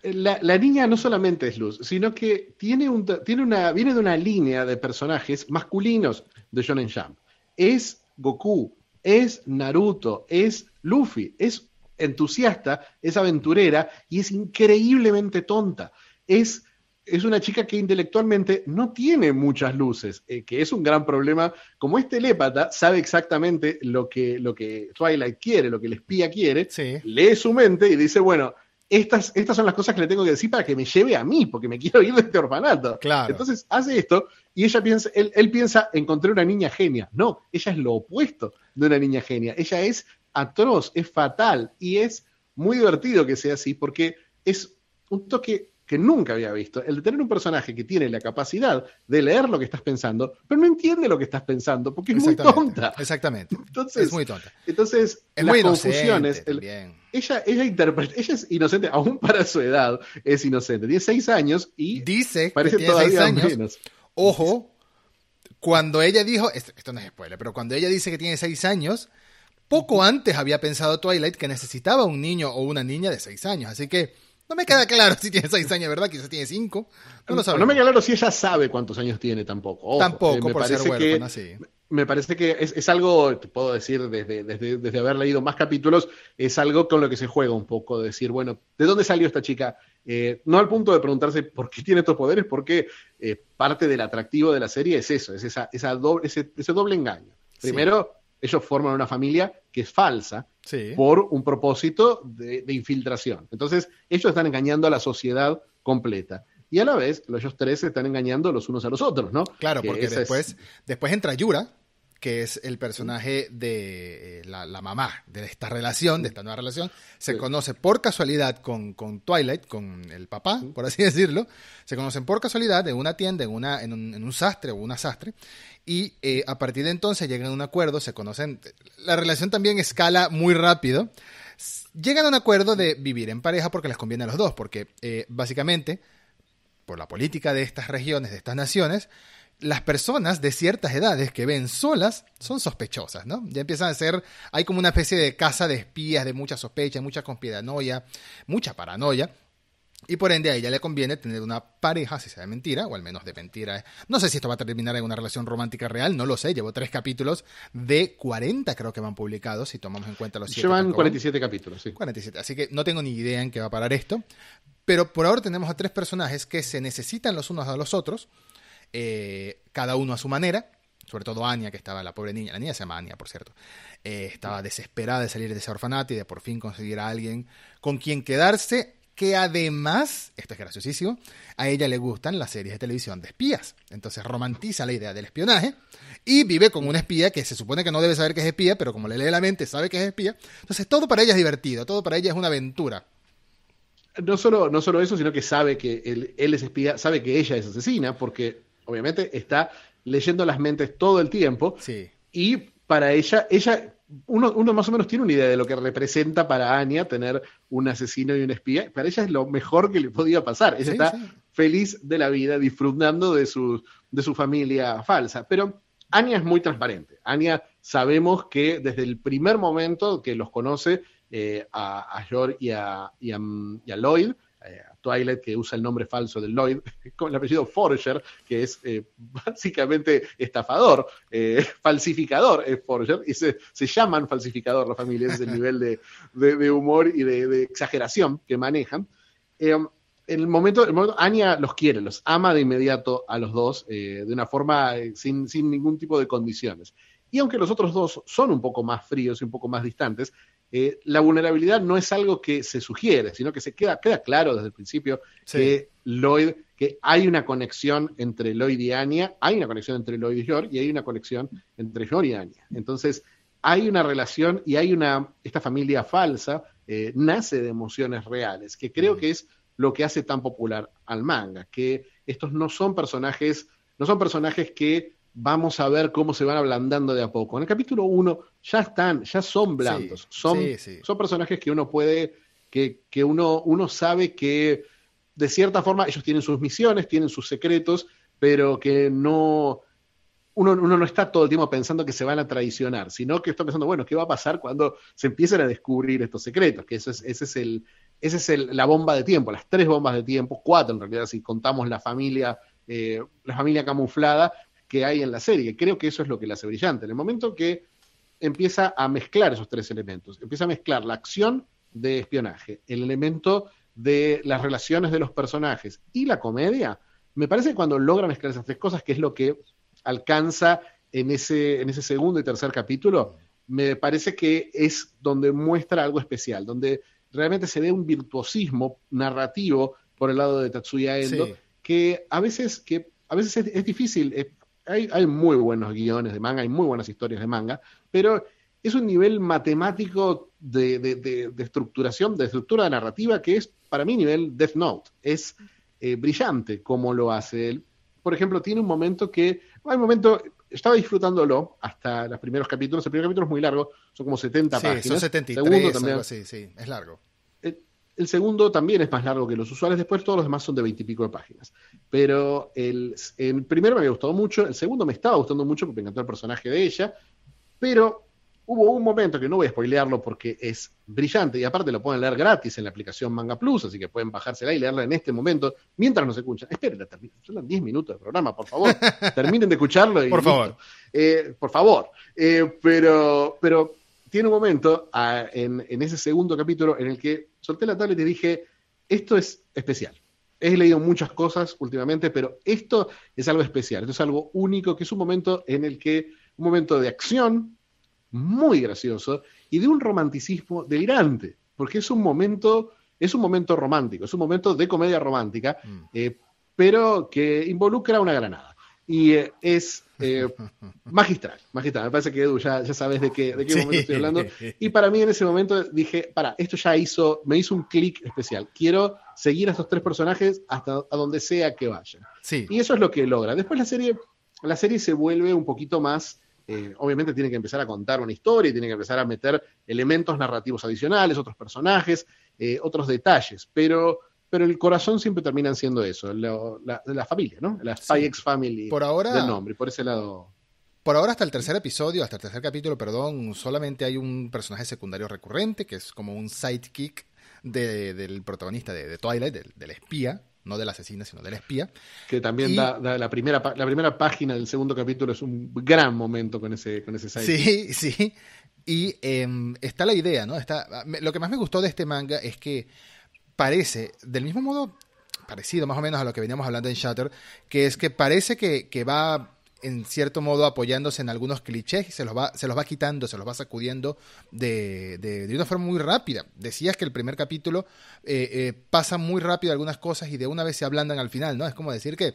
La, la, niña no solamente es luz, sino que tiene, un, tiene una, viene de una línea de personajes masculinos de Shonen Jump. Es Goku, es Naruto, es Luffy, es entusiasta, es aventurera y es increíblemente tonta. Es es una chica que intelectualmente no tiene muchas luces, eh, que es un gran problema. Como es telépata, sabe exactamente lo que, lo que Twilight quiere, lo que el espía quiere, sí. lee su mente y dice, bueno, estas, estas son las cosas que le tengo que decir para que me lleve a mí, porque me *laughs* quiero ir de este orfanato. Claro. Entonces hace esto y ella piensa, él, él piensa, encontré una niña genia. No, ella es lo opuesto de una niña genia. Ella es atroz, es fatal y es muy divertido que sea así porque es un toque que nunca había visto, el de tener un personaje que tiene la capacidad de leer lo que estás pensando, pero no entiende lo que estás pensando, porque es muy tonta. Exactamente. Entonces, es muy tonta. Entonces, es las muy confusiones. El, ella, ella, interpreta, ella es inocente, aún para su edad, es inocente. Tiene seis años y dice parece que tiene todavía seis años. menos. Ojo, cuando ella dijo, esto, esto no es spoiler, pero cuando ella dice que tiene seis años, poco antes había pensado Twilight que necesitaba un niño o una niña de seis años. Así que no me queda claro si tiene seis años, ¿verdad? Quizás tiene cinco. No, lo no, me queda claro si ella sabe cuántos años tiene tampoco. Ojo, tampoco, eh, me por parece ser huérfana, que, sí. Me parece que es, es, algo, te puedo decir desde, desde, desde, haber leído más capítulos, es algo con lo que se juega un poco, decir, bueno, ¿de dónde salió esta chica? Eh, no al punto de preguntarse por qué tiene estos poderes, porque eh, parte del atractivo de la serie es eso, es esa, esa doble, ese, ese doble engaño. Primero, sí ellos forman una familia que es falsa sí. por un propósito de, de, infiltración. Entonces, ellos están engañando a la sociedad completa. Y a la vez, ellos tres se están engañando los unos a los otros, ¿no? Claro, porque después, es... después entra Yura, que es el personaje de eh, la, mamá de esta relación, de esta nueva relación, se conoce por casualidad con, Twilight, con el papá, por así *laughs* decirlo, se conocen por casualidad en una tienda, en, una, en, un, sastre o una sastre, y eh, a partir de entonces llegan a un acuerdo, se conocen, la relación también escala muy rápido, llegan a un acuerdo de vivir en pareja porque les conviene a los dos, porque eh, básicamente, por la política de estas regiones, de estas naciones, las personas de ciertas edades que ven solas son sospechosas, ¿no? Ya empiezan a ser, hay como una especie de casa de espías, de mucha sospecha, mucha conspiranoia, mucha paranoia. Y por ende a ella le conviene tener una pareja, si sea de mentira, o al menos de mentira. No sé si esto va a terminar en una relación romántica real, no lo sé. Llevo tres capítulos de 40 creo que van publicados, si tomamos en cuenta los siete. Llevan 47 capítulos, sí. 47, así que no tengo ni idea en qué va a parar esto. Pero por ahora tenemos a tres personajes que se necesitan los unos a los otros eh, cada uno a su manera, sobre todo Anya, que estaba la pobre niña, la niña se llama Anya, por cierto, eh, estaba desesperada de salir de ese orfanato y de por fin conseguir a alguien con quien quedarse, que además, esto es graciosísimo, a ella le gustan las series de televisión de espías. Entonces romantiza la idea del espionaje y vive con una espía que se supone que no debe saber que es espía, pero como le lee la mente sabe que es espía. Entonces todo para ella es divertido, todo para ella es una aventura no solo, no solo eso, sino que sabe que él, él, es espía, sabe que ella es asesina, porque obviamente está leyendo las mentes todo el tiempo. Sí. Y para ella, ella, uno, uno, más o menos tiene una idea de lo que representa para Anya tener un asesino y un espía. Para ella es lo mejor que le podía pasar. Ella está feliz de la vida, disfrutando de su, de su familia falsa. Pero Anya es muy transparente. Anya sabemos que desde el primer momento que los conoce eh, a, a George y a, y a Lloyd, Twilight, que usa el nombre falso de Lloyd, *laughs* con el apellido Forger, que es eh, *laughs* básicamente estafador, eh, *laughs* falsificador es Forger, y se, llaman falsificador la familia, ese es el nivel de, humor y de, exageración que manejan. en el momento, el momento, Anya los quiere, los ama de inmediato a los dos, de una forma sin, sin ningún tipo de condiciones. Y aunque los otros dos son un poco más fríos y un poco más distantes, eh, la vulnerabilidad no es algo que se sugiere, sino que se queda, queda claro desde el principio que Lloyd, que hay una conexión entre Lloyd y Anya, hay una conexión entre Lloyd y George, y hay una conexión entre George y Anya. Entonces, hay una relación y hay una, esta familia falsa eh, nace de emociones reales, que creo mm. que es lo que hace tan popular al manga, que estos no son personajes, no son personajes que vamos a ver cómo se van ablandando de a poco. En el capítulo 1 ya están, ya son blandos, son, son personajes que uno puede, que, que uno, uno sabe que de cierta forma ellos tienen sus misiones, tienen sus secretos, pero que no, uno, uno, no está todo el tiempo pensando que se van a traicionar, sino que está pensando, bueno, ¿qué va a pasar cuando se empiecen a descubrir estos secretos? Que eso es, ese es el, ese es el, la bomba de tiempo, las tres bombas de tiempo, cuatro en realidad, si contamos la familia, eh, la familia camuflada, que hay en la serie. Creo que eso es lo que la hace brillante. En el momento que empieza a mezclar esos tres elementos, empieza a mezclar la acción de espionaje, el elemento de las relaciones de los personajes y la comedia, me parece que cuando logra mezclar esas tres cosas, que es lo que alcanza en ese, en ese segundo y tercer capítulo, me parece que es donde muestra algo especial, donde realmente se ve un virtuosismo narrativo por el lado de Tatsuya Endo, que a veces, que a veces es, difícil, hay, muy buenos guiones de manga, hay muy buenas historias de manga, pero es un nivel matemático de, estructuración, de estructura de narrativa que es para mí nivel Death Note. Es eh, brillante como lo hace él. Por ejemplo, tiene un momento que, hay un momento, estaba disfrutándolo hasta los primeros capítulos. El primer capítulo es muy largo, son como 70 páginas. Son 73, también, sí, es largo. El segundo también es más largo que los usuales, después todos los demás son de veintipico de páginas. Pero el, primero me había gustado mucho, el segundo me estaba gustando mucho porque me encantó el personaje de ella, pero hubo un momento que no voy a spoilearlo porque es brillante y aparte lo pueden leer gratis en la aplicación Manga Plus, así que pueden bajársela y leerla en este momento mientras nos escuchan. Esperen, son 10 minutos de programa, por favor. *laughs* Terminen de escucharlo. Y por favor. Eh, por favor. Eh, pero, pero tiene un momento en, ese segundo capítulo en el que solté la tablet y dije, esto es especial. He leído muchas cosas últimamente, pero esto es algo especial, esto es algo único, que es un momento en el que, un momento de acción muy gracioso y de un romanticismo delirante, porque es un momento, es un momento romántico, es un momento de comedia romántica, mm. eh, pero que involucra una granada. Y eh, es eh, *laughs* magistral, magistral. Me parece que Edu ya, ya sabes de qué, de qué momento estoy hablando. *laughs* Y para mí en ese momento dije, para, esto ya hizo, me hizo un clic especial. Quiero seguir a estos tres personajes hasta a donde sea que vayan. Sí. Y eso es lo que logra. Después la serie, la serie se vuelve un poquito más... eh, obviamente tiene que empezar a contar una historia tiene que empezar a meter elementos narrativos adicionales, otros personajes, eh, otros detalles, pero pero el corazón siempre terminan siendo eso, lo- la, la familia, ¿no? La Spy Sí. Family Por ahora- del nombre, y por ese lado. Por ahora, hasta el tercer episodio, hasta el tercer capítulo, perdón, solamente hay un personaje secundario recurrente, que es como un sidekick de- del protagonista de, de Twilight, del, del espía, no del asesino, sino del espía. Que también Y- da, da la, primera, la primera página del segundo capítulo es un gran momento con ese, con ese sidekick. Sí, *laughs* sí. Y em, está la idea, ¿no? Está, lo que más me gustó de este manga es que parece, del mismo modo, parecido más o menos a lo que veníamos hablando en Shatter, que es que parece que, que va en cierto modo apoyándose en algunos clichés y se los va, se los va quitando, se los va sacudiendo de, de, de una forma muy rápida. Decías que el primer capítulo eh, eh, pasa muy rápido algunas cosas y de una vez se ablandan al final, ¿no? Es como decir que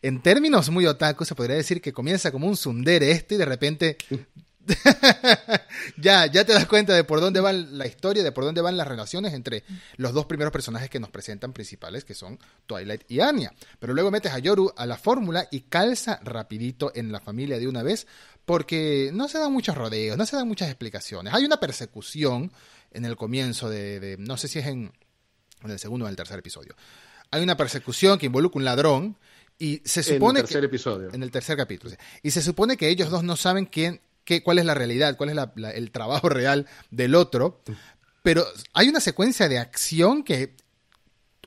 en términos muy otaku se podría decir que comienza como un sundere este y de repente *laughs* ya, ya te das cuenta de por dónde va la historia, de por dónde van las relaciones entre los dos primeros personajes que nos presentan principales, que son Twilight y Anya. Pero luego metes a Yoru a la fórmula y calza rapidito en la familia de una vez, porque no se dan muchos rodeos, no se dan muchas explicaciones. Hay una persecución en el comienzo de, de- no sé si es en, en el segundo o en el tercer episodio. Hay una persecución que involucra un ladrón y se supone en el tercer que episodio. en el tercer capítulo. Y se supone que ellos dos no saben quién, qué, cuál es la realidad, cuál es la- la- el trabajo real del otro. Pero hay una secuencia de acción que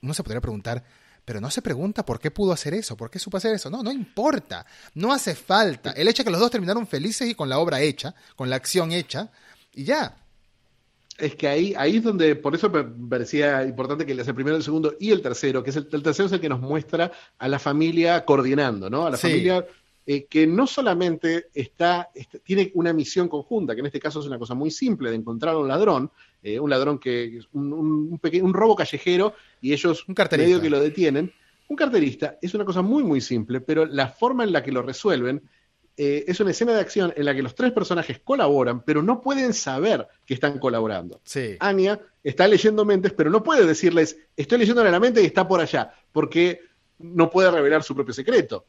uno se podría preguntar, pero no se pregunta por qué pudo hacer eso, por qué supo hacer eso. No, no importa, no hace falta. El hecho de que los dos terminaron felices y con la obra hecha, con la acción hecha, y ya. Es que ahí, ahí es donde, por eso me parecía importante que el primero, el segundo y el tercero, que es el, el tercero es el que nos muestra a la familia coordinando, ¿no? A la Sí. familia eh, que no solamente está, está- tiene una misión conjunta, que en este caso es una cosa muy simple, de encontrar a un ladrón, eh, un ladrón que es un, un, un peque- un robo callejero y ellos Un carterista. medio que lo detienen. Un carterista es una cosa muy, muy simple, pero la forma en la que lo resuelven eh, es una escena de acción en la que los tres personajes colaboran, pero no pueden saber que están colaborando. Sí. Anya está leyendo mentes, pero no puede decirles, estoy leyendo la mente y está por allá, porque no puede revelar su propio secreto.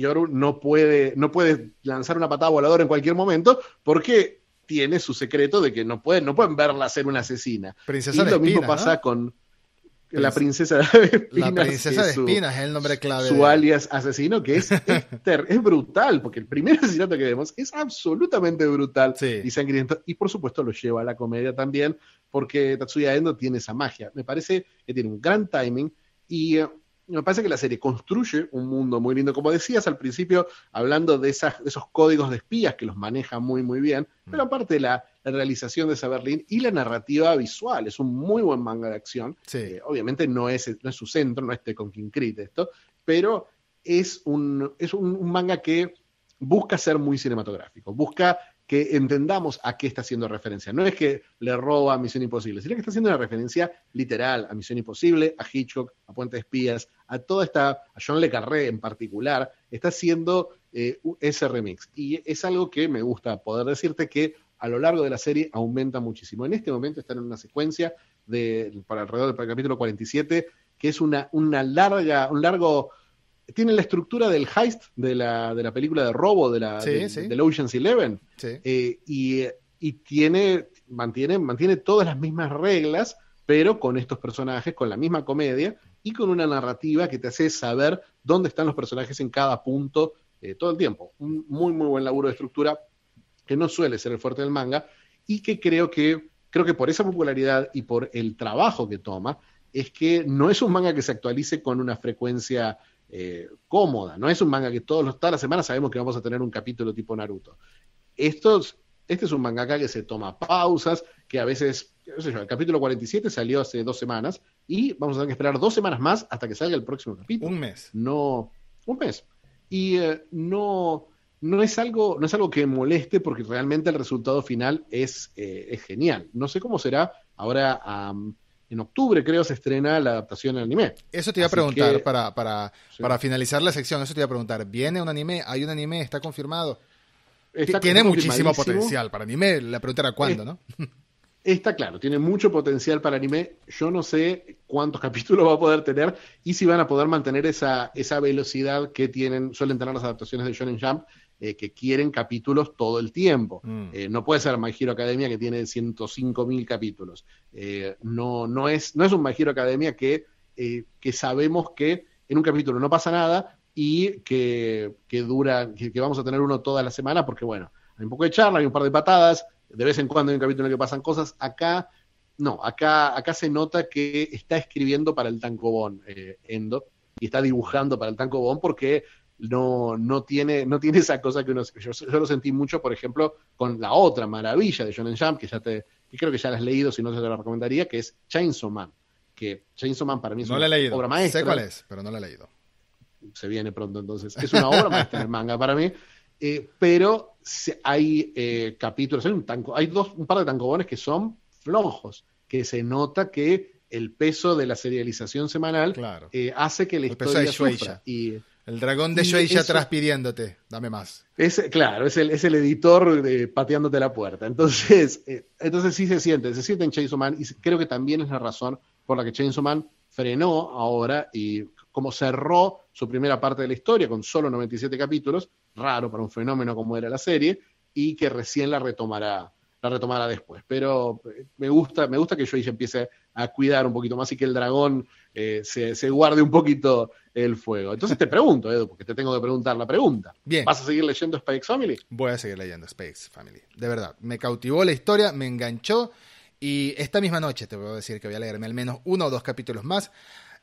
Yoru no puede, no puede lanzar una patada voladora en cualquier momento, porque tiene su secreto de que no pueden, no pueden verla ser una asesina. Princesa y de lo mismo pasa ¿no? con la Prince- princesa de espinas. La princesa de espinas es el nombre clave. su alias asesino, que es, *laughs* es, es brutal, porque el primer asesinato que vemos es absolutamente brutal Sí. y sangriento, y por supuesto lo lleva a la comedia también, porque Tatsuya Endo tiene esa magia. Me parece que tiene un gran timing y eh, me parece que la serie construye un mundo muy lindo. Como decías al principio, hablando de, esas, de esos códigos de espías que los maneja muy, muy bien, pero aparte la, la realización de esa Berlín y la narrativa visual, es un muy buen manga de acción. Sí. Eh, obviamente no es, no es su centro, no es con King Crit esto, pero es un, es un, un manga que busca ser muy cinematográfico, busca que entendamos a qué está haciendo referencia. No es que le roba a Misión Imposible, sino que está haciendo una referencia literal a Misión Imposible, a Hitchcock, a Puente de Espías, a toda esta, a John Le Carré en particular, está haciendo eh, ese remix. Y es algo que me gusta poder decirte que a lo largo de la serie aumenta muchísimo. En este momento están en una secuencia de, para alrededor del capítulo 47, que es una, una larga, un largo tiene la estructura del heist de la, de la película de robo de la, Sí, sí. del Ocean's Eleven Sí. eh, y, y tiene, mantiene, mantiene todas las mismas reglas, pero con estos personajes, con la misma comedia y con una narrativa que te hace saber dónde están los personajes en cada punto eh, todo el tiempo. Un muy, muy buen laburo de estructura que no suele ser el fuerte del manga y que creo que, creo que por esa popularidad y por el trabajo que toma, es que no es un manga que se actualice con una frecuencia eh, cómoda, no es un manga que todos los, todas las semanas sabemos que vamos a tener un capítulo tipo Naruto. Estos, este es un mangaka que se toma pausas, que a veces, qué sé yo, el capítulo 47 salió hace dos semanas y vamos a tener que esperar dos semanas más hasta que salga el próximo capítulo Un mes. no un mes y eh, no no es algo no es algo que moleste porque realmente el resultado final es, eh, es genial no sé cómo será ahora en octubre creo se estrena la adaptación al anime. Eso te iba a preguntar para, para, para finalizar la sección, eso te iba a preguntar, ¿viene un anime? ¿Hay un anime? ¿Está confirmado? tiene muchísimo potencial para anime, la pregunta era cuándo, ¿no? Está claro, tiene mucho potencial para anime. Yo no sé cuántos *laughs* capítulos va a poder tener y si van a poder mantener esa, esa velocidad que tienen, suelen tener las adaptaciones de Shonen Jump, eh, que quieren capítulos todo el tiempo. Mm. Eh, no puede ser My Hero Academia que tiene 105 mil capítulos. Eh, no, no, es, no es un My Hero Academia que, que sabemos que en un capítulo no pasa nada y que, que dura, que, que, vamos a tener uno toda la semana, porque bueno, hay un poco de charla, hay un par de patadas, de vez en cuando hay un capítulo en el que pasan cosas. Acá, no, acá, acá se nota que está escribiendo para el tancobón eh, Endo y está dibujando para el tancobón porque no, no, tiene, no tiene esa cosa que uno. Yo, yo, lo sentí mucho, por ejemplo, con la otra maravilla de Shonen Jump, que ya te. Que creo que ya la has leído, si no te la recomendaría, que es Chainsaw Man. Que Chainsaw Man para mí es una obra maestra. Sé cuál es, pero no la he leído. Se viene pronto entonces. Es una obra maestra en el manga para mí. Eh, pero hay eh, capítulos, hay, un, tanco, hay dos, un par de tancobones que son flojos, que se nota que el peso de la serialización semanal eh, hace que la historia sufra. Y, el dragón de Shueisha atrás pidiéndote, dame más. Es, claro, es el, es el editor pateándote la puerta. Entonces, *laughs* entonces sí se siente, se siente en Chainsaw Man y creo que también es la razón por la que Chainsaw Man frenó ahora y como cerró su primera parte de la historia con solo 97 capítulos, raro para un fenómeno como era la serie, y que recién la retomará, la retomará después. Pero eh, me gusta, me gusta que Joyce empiece a cuidar un poquito más y que el dragón eh, se, guarde un poquito el fuego. Entonces te pregunto, Edu, porque te tengo que preguntar la pregunta. Bien. ¿Vas a seguir leyendo Space Family? Voy a seguir leyendo Space Family. De verdad, me cautivó la historia, me enganchó. Y esta misma noche te puedo decir que voy a leerme al menos uno o dos capítulos más.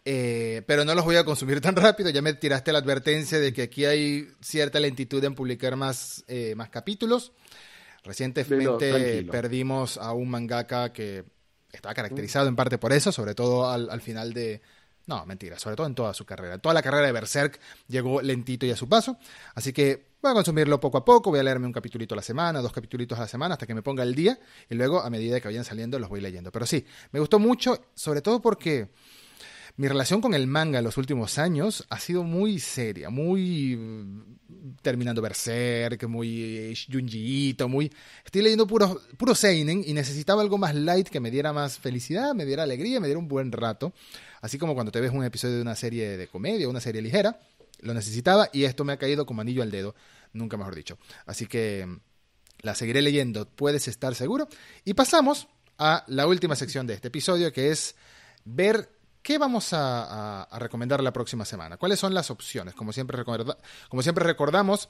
Eh, pero no los voy a consumir *laughs* tan rápido. Ya me tiraste la advertencia de que aquí hay cierta lentitud en publicar más, eh, más capítulos. Recientemente perdimos a un mangaka que estaba caracterizado en parte por eso, sobre todo al, final de... No, mentira, sobre todo en toda su carrera. Toda la carrera de Berserk llegó lentito y a su paso. Así que voy a consumirlo poco a poco, voy a leerme un capitulito a la semana, dos capitulitos a la semana hasta que me ponga el día y luego a medida que vayan saliendo los voy leyendo. Pero sí, me gustó mucho, sobre todo porque mi relación con el manga en los últimos años ha sido muy seria, muy mm, terminando Berserk, muy Junjiito, muy... Estoy leyendo puro, puro Seinen y necesitaba algo más light que me diera más felicidad, me diera alegría, me diera un buen rato. Así como cuando te ves un episodio de una serie de comedia, una serie ligera, lo necesitaba y esto me ha caído como anillo al dedo, nunca mejor dicho. Así que mm, la seguiré leyendo, puedes estar seguro. Y pasamos a la última sección de este episodio, que es ver ¿Qué vamos a, recomendar la próxima semana? ¿Cuáles son las opciones? Como siempre, como siempre recordamos,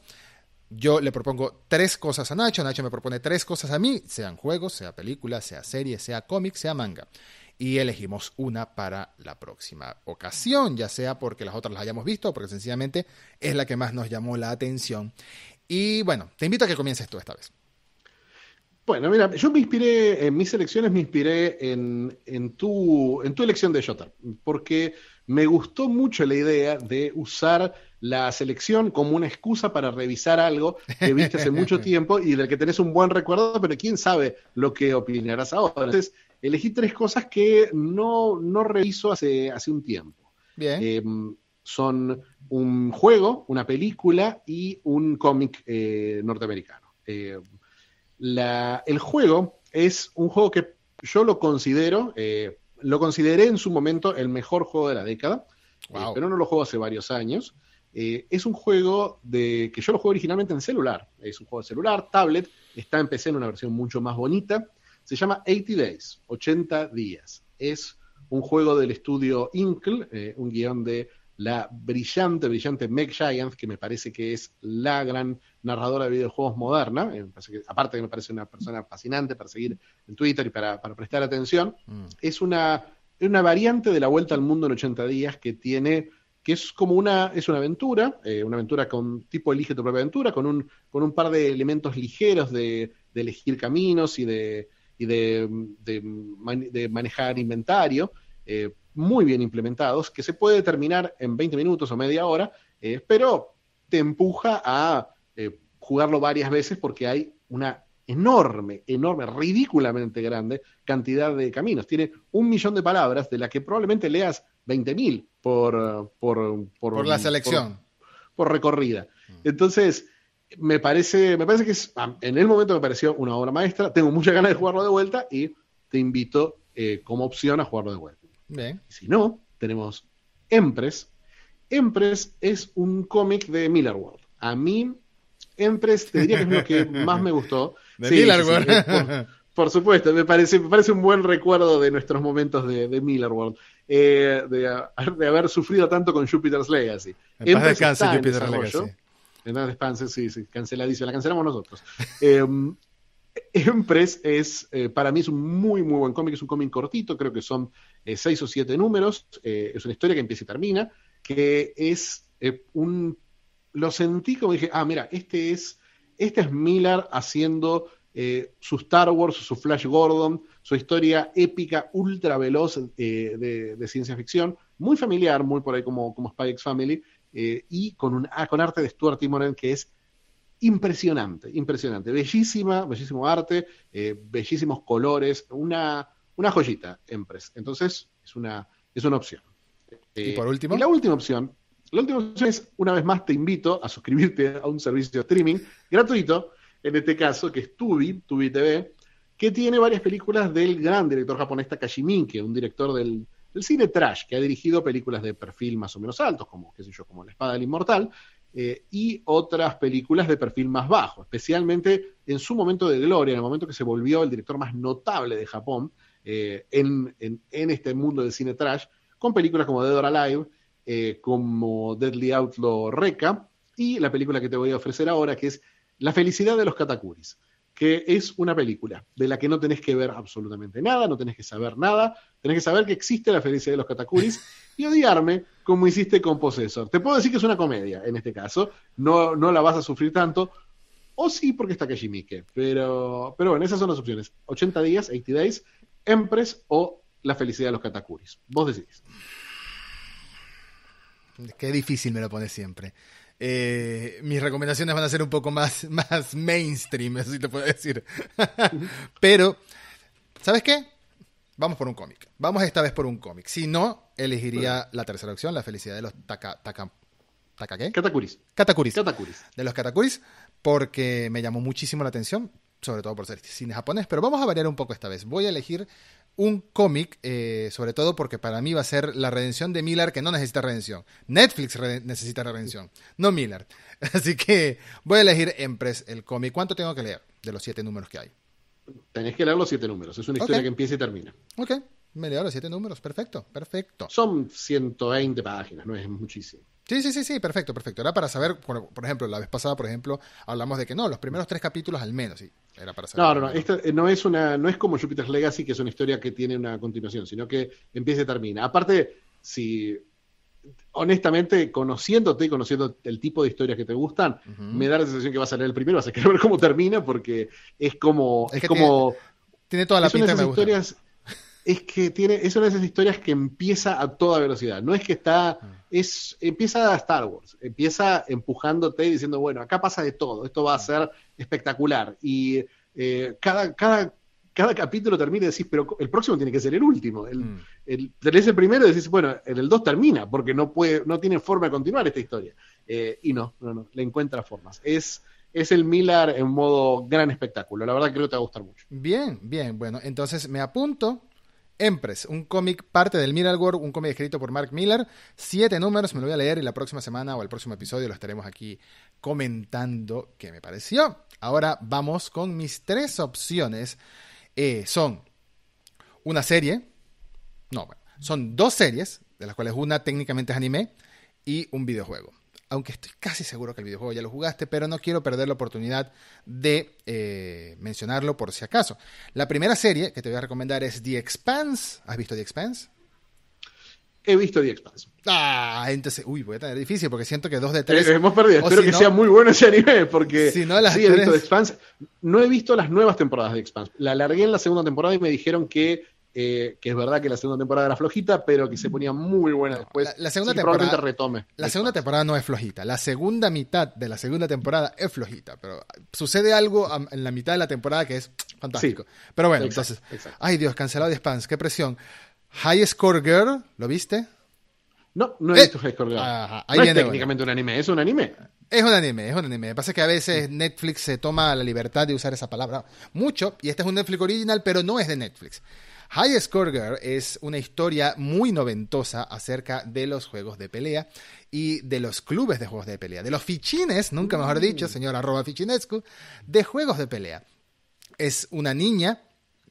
yo le propongo tres cosas a Nacho, Nacho me propone tres cosas a mí, sean juegos, sea películas, sea series, sea cómics, sea manga. Y elegimos una para la próxima ocasión, ya sea porque las otras las hayamos visto o porque sencillamente es la que más nos llamó la atención. Y bueno, te invito a que comiences tú esta vez. Bueno, mira, yo me inspiré, en mis elecciones me inspiré en, en, tu, en tu elección de Jota, porque me gustó mucho la idea de usar la selección como una excusa para revisar algo que viste hace mucho *laughs* tiempo y del que tenés un buen recuerdo, pero quién sabe lo que opinarás ahora. Entonces, elegí tres cosas que no, no reviso hace, hace un tiempo. Bien. Em, son un juego, una película y un cómic eh, norteamericano. Eh, el juego es un juego que yo lo considero, eh, lo consideré en su momento el mejor juego de la década, eh, pero no lo juego hace varios años. Eh, es un juego de que yo lo juego originalmente en celular. Es un juego de celular, tablet, está en PC en una versión mucho más bonita. Se llama 80 Days, 80 días. Es un juego del estudio Inkle, un guion de la brillante, brillante Meg Giant, que me parece que es la gran narradora de videojuegos moderna, eh, aparte que me parece una persona fascinante para seguir en Twitter y para, prestar atención, mm. es una, una variante de la vuelta al mundo en 80 días que tiene que es como una, es una aventura, eh, una aventura con tipo elige tu propia aventura, con un, con un par de elementos ligeros de, elegir caminos y de, y de, de, manejar inventario, eh, muy bien implementados, que se puede terminar en 20 minutos o media hora, pero te empuja a eh, jugarlo varias veces porque hay una enorme, enorme, ridículamente grande cantidad de caminos. Tiene un millón de palabras de las que probablemente leas 20.000 por, por, por, la selección. Por, recorrida. Mm. Entonces, me parece, me parece que es, en el momento me pareció una obra maestra. Tengo muchas ganas de jugarlo de vuelta y te invito eh, como opción a jugarlo de vuelta. Si no, tenemos Empress. Empress es un cómic de Miller World. A mí, Empress te diría que es lo que más me gustó. *laughs* De Miller World. por, supuesto, me parece, me parece un buen recuerdo de nuestros momentos de, de Miller World. Eh, de, haber sufrido tanto con Jupiter's Legacy. En paz descanse Jupiter's Legacy. En paz descanse, sí, sí, canceladísima. La cancelamos nosotros. Em, *laughs* Empress es, eh, para mí es un muy, muy buen cómic, es un cómic cortito, creo que son eh, seis o siete números, eh, es una historia que empieza y termina, que es un, lo sentí como dije, ah, mira, este es, este es Miller haciendo su Star Wars, su Flash Gordon, su historia épica, ultra veloz de, ciencia ficción, muy familiar, muy por ahí como, como Spy X Family, y con, un, ah, con arte de Stuart Timonen que es impresionante, impresionante. Bellísima, bellísimo arte, eh, bellísimos colores, una, una joyita, Empress. Entonces, es una, es una opción. ¿Y por último? Y la última opción, la última opción es, una vez más, te invito a suscribirte *laughs* a un servicio de streaming gratuito, en este caso, que es Tubi, Tubi TV, que tiene varias películas del gran director japonés Takashi Miike, un director del, del cine trash, que ha dirigido películas de perfil más o menos altos, como, qué sé yo, como La Espada del Inmortal, eh, y otras películas de perfil más bajo, especialmente en su momento de gloria, en el momento que se volvió el director más notable de Japón eh, en, este mundo del cine trash, con películas como Dead or Alive, eh, como Deadly Outlaw Reka, y la película que te voy a ofrecer ahora, que es La felicidad de los Katakuris que es una película de la que no tenés que ver absolutamente nada, no tenés que saber nada, tenés que saber que existe la felicidad de los Katakuris *laughs* y odiarme como hiciste con Possessor. Te puedo decir que es una comedia en este caso, no, no la vas a sufrir tanto, o sí porque está Kajimike, pero, pero bueno, esas son las opciones. 80 días, 80 days, Empress o la felicidad de los Katakuris. Vos decidís. Qué difícil me lo pones siempre. Eh, mis recomendaciones van a ser un poco más, *laughs* más mainstream, eso sí te puedo decir. *laughs* Pero, ¿sabes qué? Vamos por un cómic. Vamos esta vez por un cómic. Si no, elegiría la tercera opción, La felicidad de los Taka... taka ¿Taka qué? Katakuris. Katakuris. Katakuris. De los Katakuris, porque me llamó muchísimo la atención, sobre todo por ser cine japonés, pero vamos a variar un poco esta vez. Voy a elegir un cómic, eh, sobre todo porque para mí va a ser la redención de Miller, que no necesita redención. Netflix necesita redención, no Miller. *laughs* Así que voy a elegir Empress, el cómic. ¿Cuánto tengo que leer de los siete números que hay? Tenés que leer los siete números. Es una historia que empieza y termina. Ok, me leo los siete números. Perfecto, perfecto. Son 120 páginas, no es muchísimo. Sí, sí, sí, sí, perfecto, perfecto. Era para saber, por, ejemplo, la vez pasada, por ejemplo, hablamos de que no, los primeros tres capítulos al menos, sí. Era para saber. No, no, no, esta eh, no es una, no es como Jupiter's Legacy, que es una historia que tiene una continuación, sino que empieza y termina. Aparte, si honestamente, conociéndote y conociendo el tipo de historias que te gustan, me da la sensación que vas a leer el primero, vas a querer ver cómo termina, porque es como, es, como tiene, toda la pinta de historias, es que tiene, es una de esas historias que empieza a toda velocidad. No es que está, ah. es, empieza a Star Wars, empieza empujándote y diciendo, bueno, acá pasa de todo, esto va a ser espectacular. Y eh, cada, cada, cada capítulo termina y decís, pero el próximo tiene que ser el último. El, mm. el, tenés el primero y decís, bueno, en el 2 termina, porque no puede, no tiene forma de continuar esta historia. Eh, y no, no, no, le encuentra formas. Es, es el Miller en modo gran espectáculo. La verdad creo que te va a gustar mucho. Bien, bien. Bueno, entonces me apunto Empress, un cómic parte del Miller World, un cómic escrito por Mark Miller. Siete números, me lo voy a leer y la próxima semana o el próximo episodio lo estaremos aquí comentando qué me pareció. Ahora vamos con mis tres opciones. Eh, son una serie, no, son dos series, de las cuales una técnicamente es anime, y un videojuego aunque estoy casi seguro que el videojuego ya lo jugaste, pero no quiero perder la oportunidad de eh, mencionarlo por si acaso. La primera serie que te voy a recomendar es The Expanse. ¿Has visto The Expanse? He visto The Expanse. Ah, entonces, uy, voy a tener difícil porque siento que dos de tres. Eh, hemos perdido. Espero que sea muy bueno ese anime porque si no, las sí, he visto The Expanse. No he visto las nuevas temporadas de The Expanse. La largué en la segunda temporada y me dijeron que eh, que es verdad que la segunda temporada era flojita, pero que se ponía muy buena después. La, la segunda temporada probablemente retome. La segunda temporada no es flojita. La segunda mitad de la segunda temporada es flojita. Pero sucede algo en la mitad de la temporada que es fantástico. pero bueno, Exacto, entonces. exacto. Ay Dios, cancelado de spams. Qué presión. High Score Girl, ¿lo viste? No, no he Eh, visto High Score Girl. ajá, ahí no es técnicamente un anime, es un anime. Es un anime, es un anime. Lo que pasa es que a veces Netflix se toma la libertad de usar esa palabra mucho, y este es un Netflix original, pero no es de Netflix. High Score Girl es una historia muy noventosa acerca de los juegos de pelea y de los clubes de juegos de pelea, de los fichines, nunca mejor dicho, señor arroba fichinescu, de juegos de pelea. Es una niña,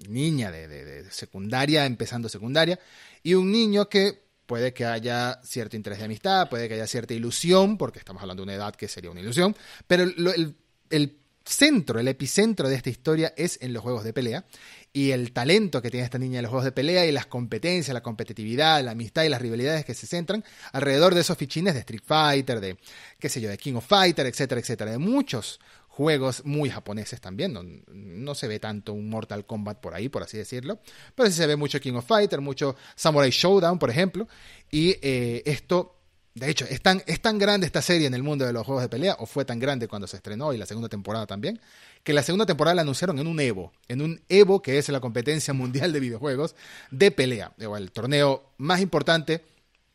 niña de, de- de secundaria, empezando secundaria, y un niño que puede que haya cierto interés de amistad, puede que haya cierta ilusión, porque estamos hablando de una edad que sería una ilusión, pero el centro, el epicentro de esta historia es en los juegos de pelea, y el talento que tiene esta niña en los juegos de pelea, y las competencias, la competitividad, la amistad y las rivalidades que se centran alrededor de esos fichines de Street Fighter, de, qué sé yo, de King of Fighter, etcétera, etcétera, de muchos juegos muy japoneses también. No, no se ve tanto un Mortal Kombat por ahí, por así decirlo. Pero sí se ve mucho King of Fighter, mucho Samurai Showdown, por ejemplo. Y eh, esto, de hecho, es tan, es tan grande esta serie en el mundo de los juegos de pelea, o fue tan grande cuando se estrenó y la segunda temporada también, que la segunda temporada la anunciaron en un Evo. En un Evo, que es la competencia *laughs* mundial de videojuegos de pelea. O el torneo más importante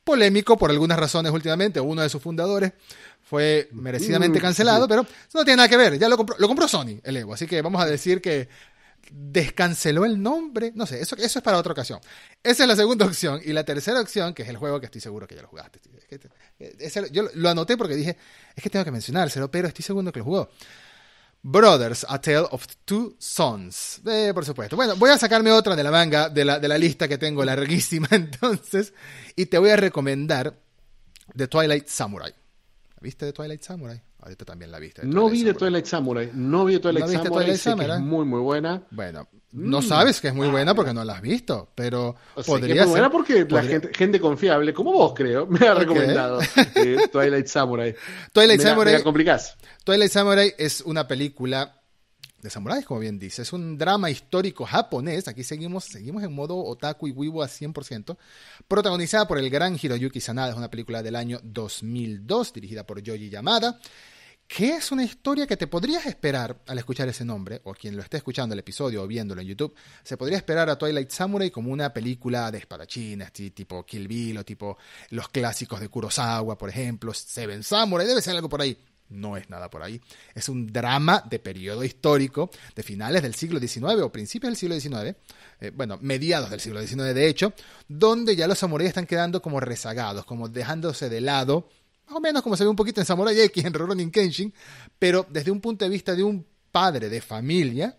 polémico por algunas razones últimamente. Uno de sus fundadores fue merecidamente Mm, cancelado, pero eso no tiene nada que ver. Ya lo compró, lo compró Sony, el Evo. Así que vamos a decir que descanceló el nombre. No sé, eso, eso es para otra ocasión. Esa es la segunda *laughs* opción. Y la tercera opción, que es el juego que estoy seguro que ya lo jugaste. Ese- yo lo anoté porque dije, es que tengo que mencionárselo, pero estoy seguro que lo jugó. Brothers, A Tale of Two Sons. Eh, por supuesto. Bueno, voy a sacarme otra de la manga, de la, de la lista que tengo larguísima *laughs* entonces, y te voy a recomendar The Twilight Samurai. ¿La viste de Twilight Samurai? Ahorita también la viste. No vi de. Twilight Samurai, no vi de Twilight ¿No viste Samurai, Twilight sé que Samurai? es muy muy buena. Bueno, no sabes que es muy buena porque no la has visto, pero O sea, que es muy buena ser. porque la gente, gente confiable, como vos creo, me ha recomendado *laughs* eh, Twilight Samurai. Twilight me la- Samurai- me la complicás. Twilight Samurai es una película de samuráis, como bien dice. Es un drama histórico japonés. Aquí seguimos, seguimos en modo otaku y wibu a 100%. Protagonizada por el gran Hiroyuki Sanada. Es una película del año 2002, dirigida por Yoji Yamada. Que es una historia que te podrías esperar al escuchar ese nombre, o quien lo esté escuchando el episodio o viéndolo en YouTube, se podría esperar a Twilight Samurai como una película de espadachines, ti- tipo Kill Bill o tipo los clásicos de Kurosawa, por ejemplo, Seven Samurai, debe ser algo por ahí. No es nada por ahí. Es un drama de periodo histórico de finales del siglo XIX o principios del siglo XIX, eh, bueno, mediados del siglo XIX de hecho, donde ya los samuráis están quedando como rezagados, como dejándose de lado, más o menos como se ve un poquito en Samurai X, en Rurouni Kenshin, pero desde un punto de vista de un padre de familia,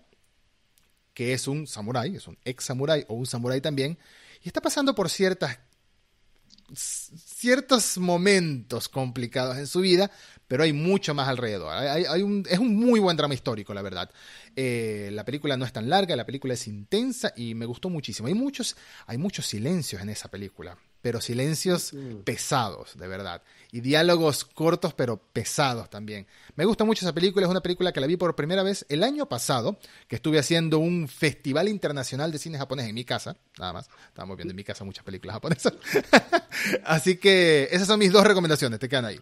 que es un samurái, es un ex samurái o un samurái también, y está pasando por ciertas ciertos momentos complicados en su vida, pero hay mucho más alrededor. Es un muy buen drama histórico, la verdad. Eh, la película no es tan larga, la película es intensa y me gustó muchísimo. Hay muchos, hay muchos silencios en esa película, pero silencios pesados, de verdad. Y diálogos cortos, pero pesados también. Me gusta mucho esa película, es una película que la vi por primera vez el año pasado, que estuve haciendo un festival internacional de cine japonés en mi casa, nada más. Estábamos viendo en mi casa muchas películas japonesas. *laughs* Así que esas son mis dos recomendaciones, te quedan ahí.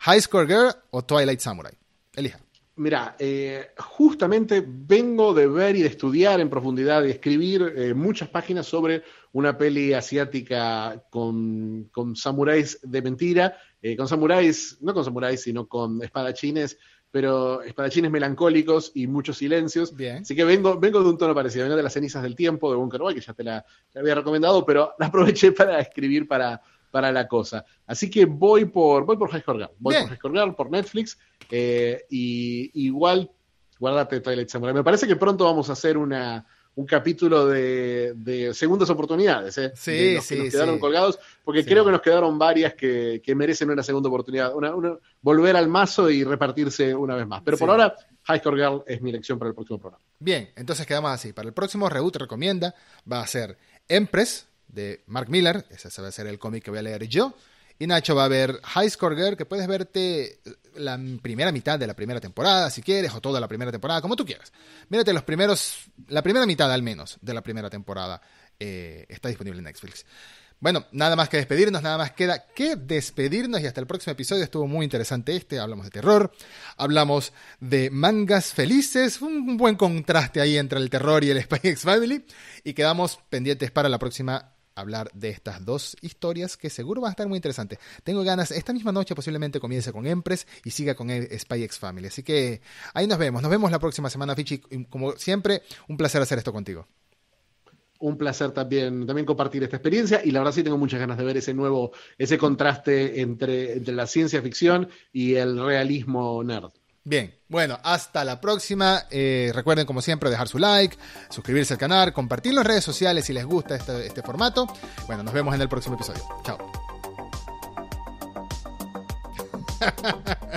High Score Girl o Twilight Samurai. Elija. Mira, eh, justamente vengo de ver y de estudiar en profundidad y escribir eh, muchas páginas sobre una peli asiática con, con samuráis de mentira, eh, con samuráis, no con samuráis, sino con espadachines, pero espadachines melancólicos y muchos silencios. Bien. Así que vengo, vengo de un tono parecido, vengo de las cenizas del tiempo de Bunker Boy, que ya te la, había recomendado, pero la aproveché *laughs* para escribir para, para la cosa. Así que voy por, voy por High Score Girl, voy Bien. por High Score Girl, por Netflix, eh, y igual, guárdate Twilight Samurai. Me parece que pronto vamos a hacer una, un capítulo de, de segundas oportunidades, ¿eh? Sí, De los que sí, nos quedaron sí. colgados, porque Sí. creo que nos quedaron varias que, que merecen una segunda oportunidad, una, una- volver al mazo y repartirse una vez más. Pero por Sí. ahora, High Score Girl es mi elección para el próximo programa. Bien, entonces quedamos así. Para el próximo, Reut recomienda, va a ser Empress de Mark Miller, ese va a ser el cómic que voy a leer yo. Y Nacho va a ver High Score Girl, que puedes verte la primera mitad de la primera temporada, si quieres, o toda la primera temporada, como tú quieras. Mírate los primeros, la primera mitad al menos de la primera temporada. eh, está disponible en Netflix. Bueno, nada más que despedirnos, nada más queda que despedirnos y hasta el próximo episodio. Estuvo muy interesante este, hablamos de terror, hablamos de mangas felices, un buen contraste ahí entre el terror y el Spy Family y quedamos pendientes para la próxima hablar de estas dos historias que seguro va a estar muy interesante. Tengo ganas, esta misma noche posiblemente comience con Empress y siga con Spy X Family. Así que ahí nos vemos, nos vemos la próxima semana, Fichi. Como siempre, un placer hacer esto contigo un placer también, también compartir esta experiencia y la verdad sí tengo muchas ganas de ver ese nuevo, ese contraste entre la ciencia ficción y el realismo nerd. Bien, bueno, hasta la próxima. Eh, recuerden, como siempre, dejar su like, suscribirse al canal, compartir en redes sociales si les gusta este, este formato. Bueno, nos vemos en el próximo episodio. Chao. *laughs*